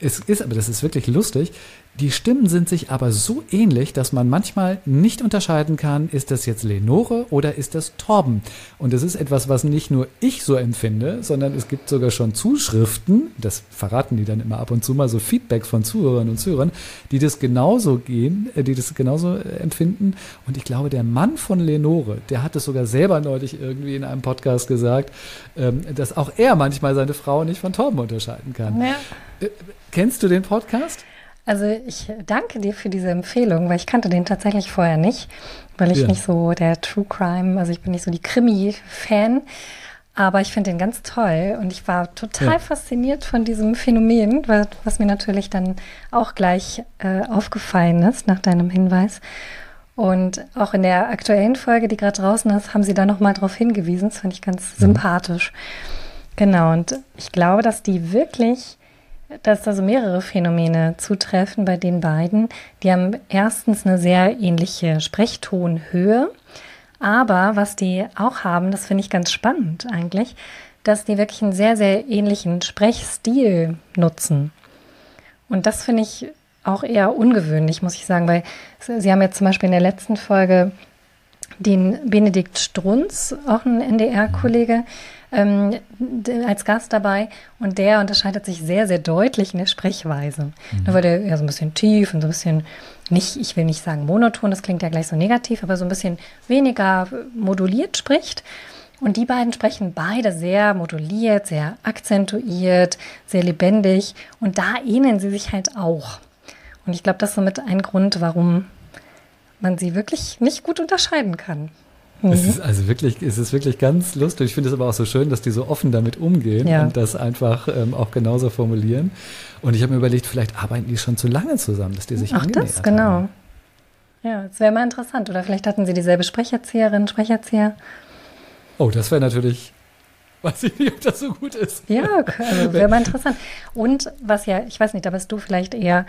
Speaker 2: Es ist, aber das ist wirklich lustig. Die Stimmen sind sich aber so ähnlich, dass man manchmal nicht unterscheiden kann, ist das jetzt Lenore oder ist das Torben. Und das ist etwas, was nicht nur ich so empfinde, sondern es gibt sogar schon Zuschriften, das verraten die dann immer ab und zu mal, so Feedbacks von Zuhörern und Zuhörern, die das genauso gehen, äh, die das genauso äh, empfinden. Und ich glaube, der Mann von Lenore, der hat es sogar selber neulich irgendwie in einem Podcast gesagt, ähm, dass auch er manchmal seine Frau nicht von Torben unterscheiden kann. Ja. Äh, kennst du den Podcast?
Speaker 3: Also ich danke dir für diese Empfehlung, weil ich kannte den tatsächlich vorher nicht, weil ich ja. nicht so der True Crime, also ich bin nicht so die Krimi-Fan, aber ich finde den ganz toll und ich war total ja. fasziniert von diesem Phänomen, was, was mir natürlich dann auch gleich äh, aufgefallen ist nach deinem Hinweis. Und auch in der aktuellen Folge, die gerade draußen ist, haben sie da nochmal drauf hingewiesen. Das fand ich ganz mhm. sympathisch. Genau, und ich glaube, dass die wirklich dass da so mehrere Phänomene zutreffen bei den beiden. Die haben erstens eine sehr ähnliche Sprechtonhöhe, aber was die auch haben, das finde ich ganz spannend eigentlich, dass die wirklich einen sehr, sehr ähnlichen Sprechstil nutzen. Und das finde ich auch eher ungewöhnlich, muss ich sagen, weil Sie haben jetzt zum Beispiel in der letzten Folge den Benedikt Strunz, auch ein NDR-Kollege, ähm, als Gast dabei und der unterscheidet sich sehr, sehr deutlich in der Sprechweise. Mhm. Da war der ja so ein bisschen tief und so ein bisschen nicht, ich will nicht sagen monoton, das klingt ja gleich so negativ, aber so ein bisschen weniger moduliert spricht. Und die beiden sprechen beide sehr moduliert, sehr akzentuiert, sehr lebendig und da ähneln sie sich halt auch. Und ich glaube, das ist somit ein Grund, warum man sie wirklich nicht gut unterscheiden kann.
Speaker 2: Mhm. Es ist also wirklich, es ist wirklich ganz lustig. Ich finde es aber auch so schön, dass die so offen damit umgehen ja. und das einfach ähm, auch genauso formulieren. Und ich habe mir überlegt, vielleicht arbeiten die schon zu lange zusammen, dass die sich
Speaker 3: Ach, das, genau. Haben. Ja, das wäre mal interessant. Oder vielleicht hatten sie dieselbe Sprecherzieherin, Sprecherzieher.
Speaker 2: Oh, das wäre natürlich Weiß ich nicht, ob das so gut ist.
Speaker 3: Ja, also wäre mal interessant. Und was ja, ich weiß nicht, da bist du vielleicht eher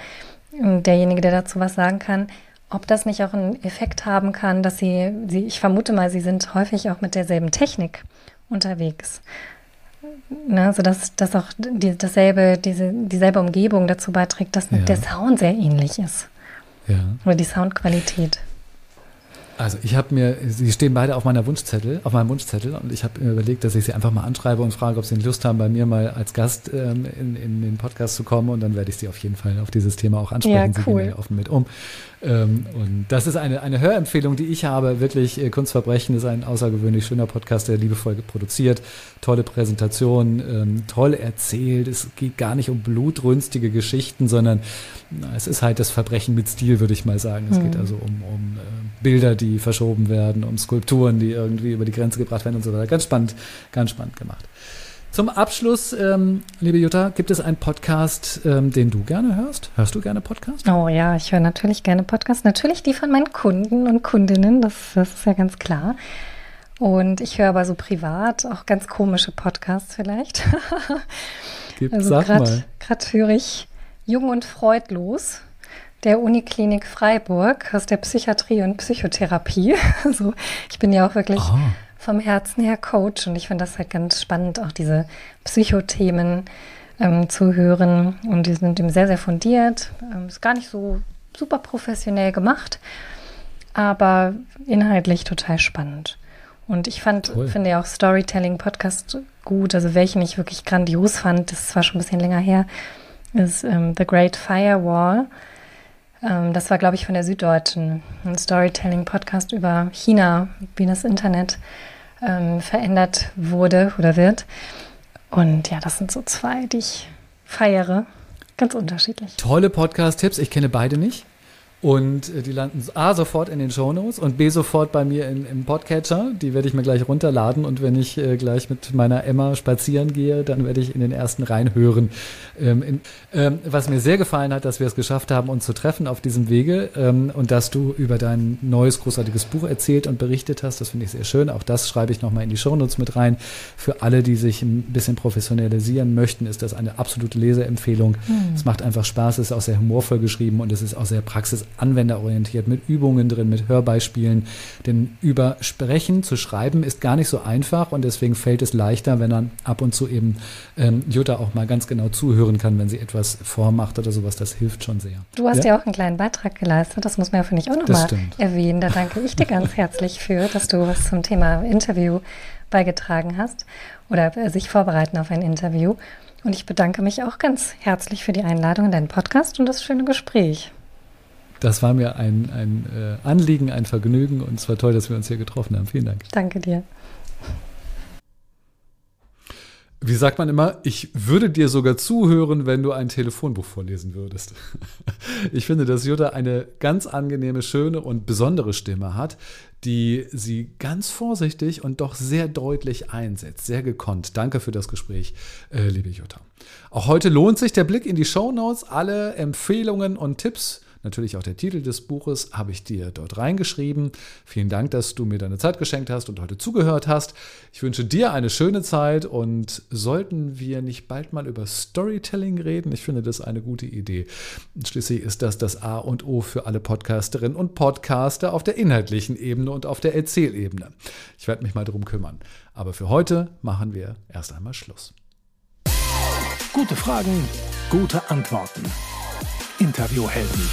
Speaker 3: ähm, derjenige, der dazu was sagen kann, ob das nicht auch einen Effekt haben kann, dass sie, sie, ich vermute mal, sie sind häufig auch mit derselben Technik unterwegs. Ne, also dass, dass auch die, dasselbe, diese, dieselbe Umgebung dazu beiträgt, dass ja. der Sound sehr ähnlich ist. Ja. Oder die Soundqualität.
Speaker 2: Also ich habe mir, sie stehen beide auf meiner Wunschzettel, auf meinem Wunschzettel und ich habe mir überlegt, dass ich sie einfach mal anschreibe und frage, ob sie Lust haben, bei mir mal als Gast ähm, in, in den Podcast zu kommen und dann werde ich sie auf jeden Fall auf dieses Thema auch ansprechen. Ja, cool. Sie gehen ja offen mit um. Ähm, und das ist eine, eine Hörempfehlung, die ich habe. Wirklich, äh, Kunstverbrechen ist ein außergewöhnlich schöner Podcast, der liebevoll produziert, tolle Präsentation, ähm, toll erzählt. Es geht gar nicht um blutrünstige Geschichten, sondern na, es ist halt das Verbrechen mit Stil, würde ich mal sagen. Es mhm. geht also um, um äh, Bilder, die verschoben werden, um Skulpturen, die irgendwie über die Grenze gebracht werden und so weiter. Ganz spannend, ganz spannend gemacht. Zum Abschluss, ähm, liebe Jutta, gibt es einen Podcast, ähm, den du gerne hörst? Hörst du gerne Podcasts?
Speaker 3: Oh ja, ich höre natürlich gerne Podcasts. Natürlich die von meinen Kunden und Kundinnen, das, das ist ja ganz klar. Und ich höre aber so privat auch ganz komische Podcasts vielleicht.
Speaker 2: Gib, also sag grad, mal.
Speaker 3: Gerade höre ich Jung und Freudlos der Uniklinik Freiburg aus der Psychiatrie und Psychotherapie. Also ich bin ja auch wirklich oh vom Herzen her Coach und ich finde das halt ganz spannend, auch diese Psychothemen ähm, zu hören. Und die sind eben sehr, sehr fundiert. Ähm, ist gar nicht so super professionell gemacht, aber inhaltlich total spannend. Und ich fand, cool. finde ja auch Storytelling-Podcast gut. Also welchen ich wirklich grandios fand, das zwar schon ein bisschen länger her, ist ähm, The Great Firewall. Ähm, das war, glaube ich, von der Süddeutschen, ein Storytelling-Podcast über China, wie das Internet ähm, verändert wurde oder wird. Und ja, das sind so zwei, die ich feiere. Ganz unterschiedlich.
Speaker 2: Tolle Podcast-Tipps. Ich kenne beide nicht. Und äh, die landen A sofort in den Shownotes und B sofort bei mir in, im Podcatcher. Die werde ich mir gleich runterladen und wenn ich äh, gleich mit meiner Emma spazieren gehe, dann werde ich in den ersten reinhören. Ähm, in, ähm, was mir sehr gefallen hat, dass wir es geschafft haben, uns zu treffen auf diesem Wege ähm, und dass du über dein neues großartiges Buch erzählt und berichtet hast. Das finde ich sehr schön. Auch das schreibe ich nochmal in die Shownotes mit rein. Für alle, die sich ein bisschen professionalisieren möchten, ist das eine absolute Leseempfehlung. Hm. Es macht einfach Spaß, es ist auch sehr humorvoll geschrieben und es ist auch sehr praxis anwenderorientiert, mit Übungen drin, mit Hörbeispielen. Denn über Sprechen zu schreiben ist gar nicht so einfach und deswegen fällt es leichter, wenn man ab und zu eben ähm, Jutta auch mal ganz genau zuhören kann, wenn sie etwas vormacht oder sowas. Das hilft schon sehr.
Speaker 3: Du hast ja, ja auch einen kleinen Beitrag geleistet, das muss man ja, finde ich, auch nochmal erwähnen. Da danke ich dir ganz herzlich für, dass du was zum Thema Interview beigetragen hast oder äh, sich vorbereiten auf ein Interview. Und ich bedanke mich auch ganz herzlich für die Einladung in deinen Podcast und das schöne Gespräch.
Speaker 2: Das war mir ein, ein äh, Anliegen, ein Vergnügen und es war toll, dass wir uns hier getroffen haben. Vielen Dank.
Speaker 3: Danke dir.
Speaker 2: Wie sagt man immer, ich würde dir sogar zuhören, wenn du ein Telefonbuch vorlesen würdest. Ich finde, dass Jutta eine ganz angenehme, schöne und besondere Stimme hat, die sie ganz vorsichtig und doch sehr deutlich einsetzt. Sehr gekonnt. Danke für das Gespräch, äh, liebe Jutta. Auch heute lohnt sich der Blick in die Show Notes. Alle Empfehlungen und Tipps Natürlich auch der Titel des Buches habe ich dir dort reingeschrieben. Vielen Dank, dass du mir deine Zeit geschenkt hast und heute zugehört hast. Ich wünsche dir eine schöne Zeit und sollten wir nicht bald mal über Storytelling reden? Ich finde das eine gute Idee. Schließlich ist das das A und O für alle Podcasterinnen und Podcaster auf der inhaltlichen Ebene und auf der Erzählebene. Ich werde mich mal darum kümmern. Aber für heute machen wir erst einmal Schluss.
Speaker 1: Gute Fragen, gute Antworten. Interviewhelden.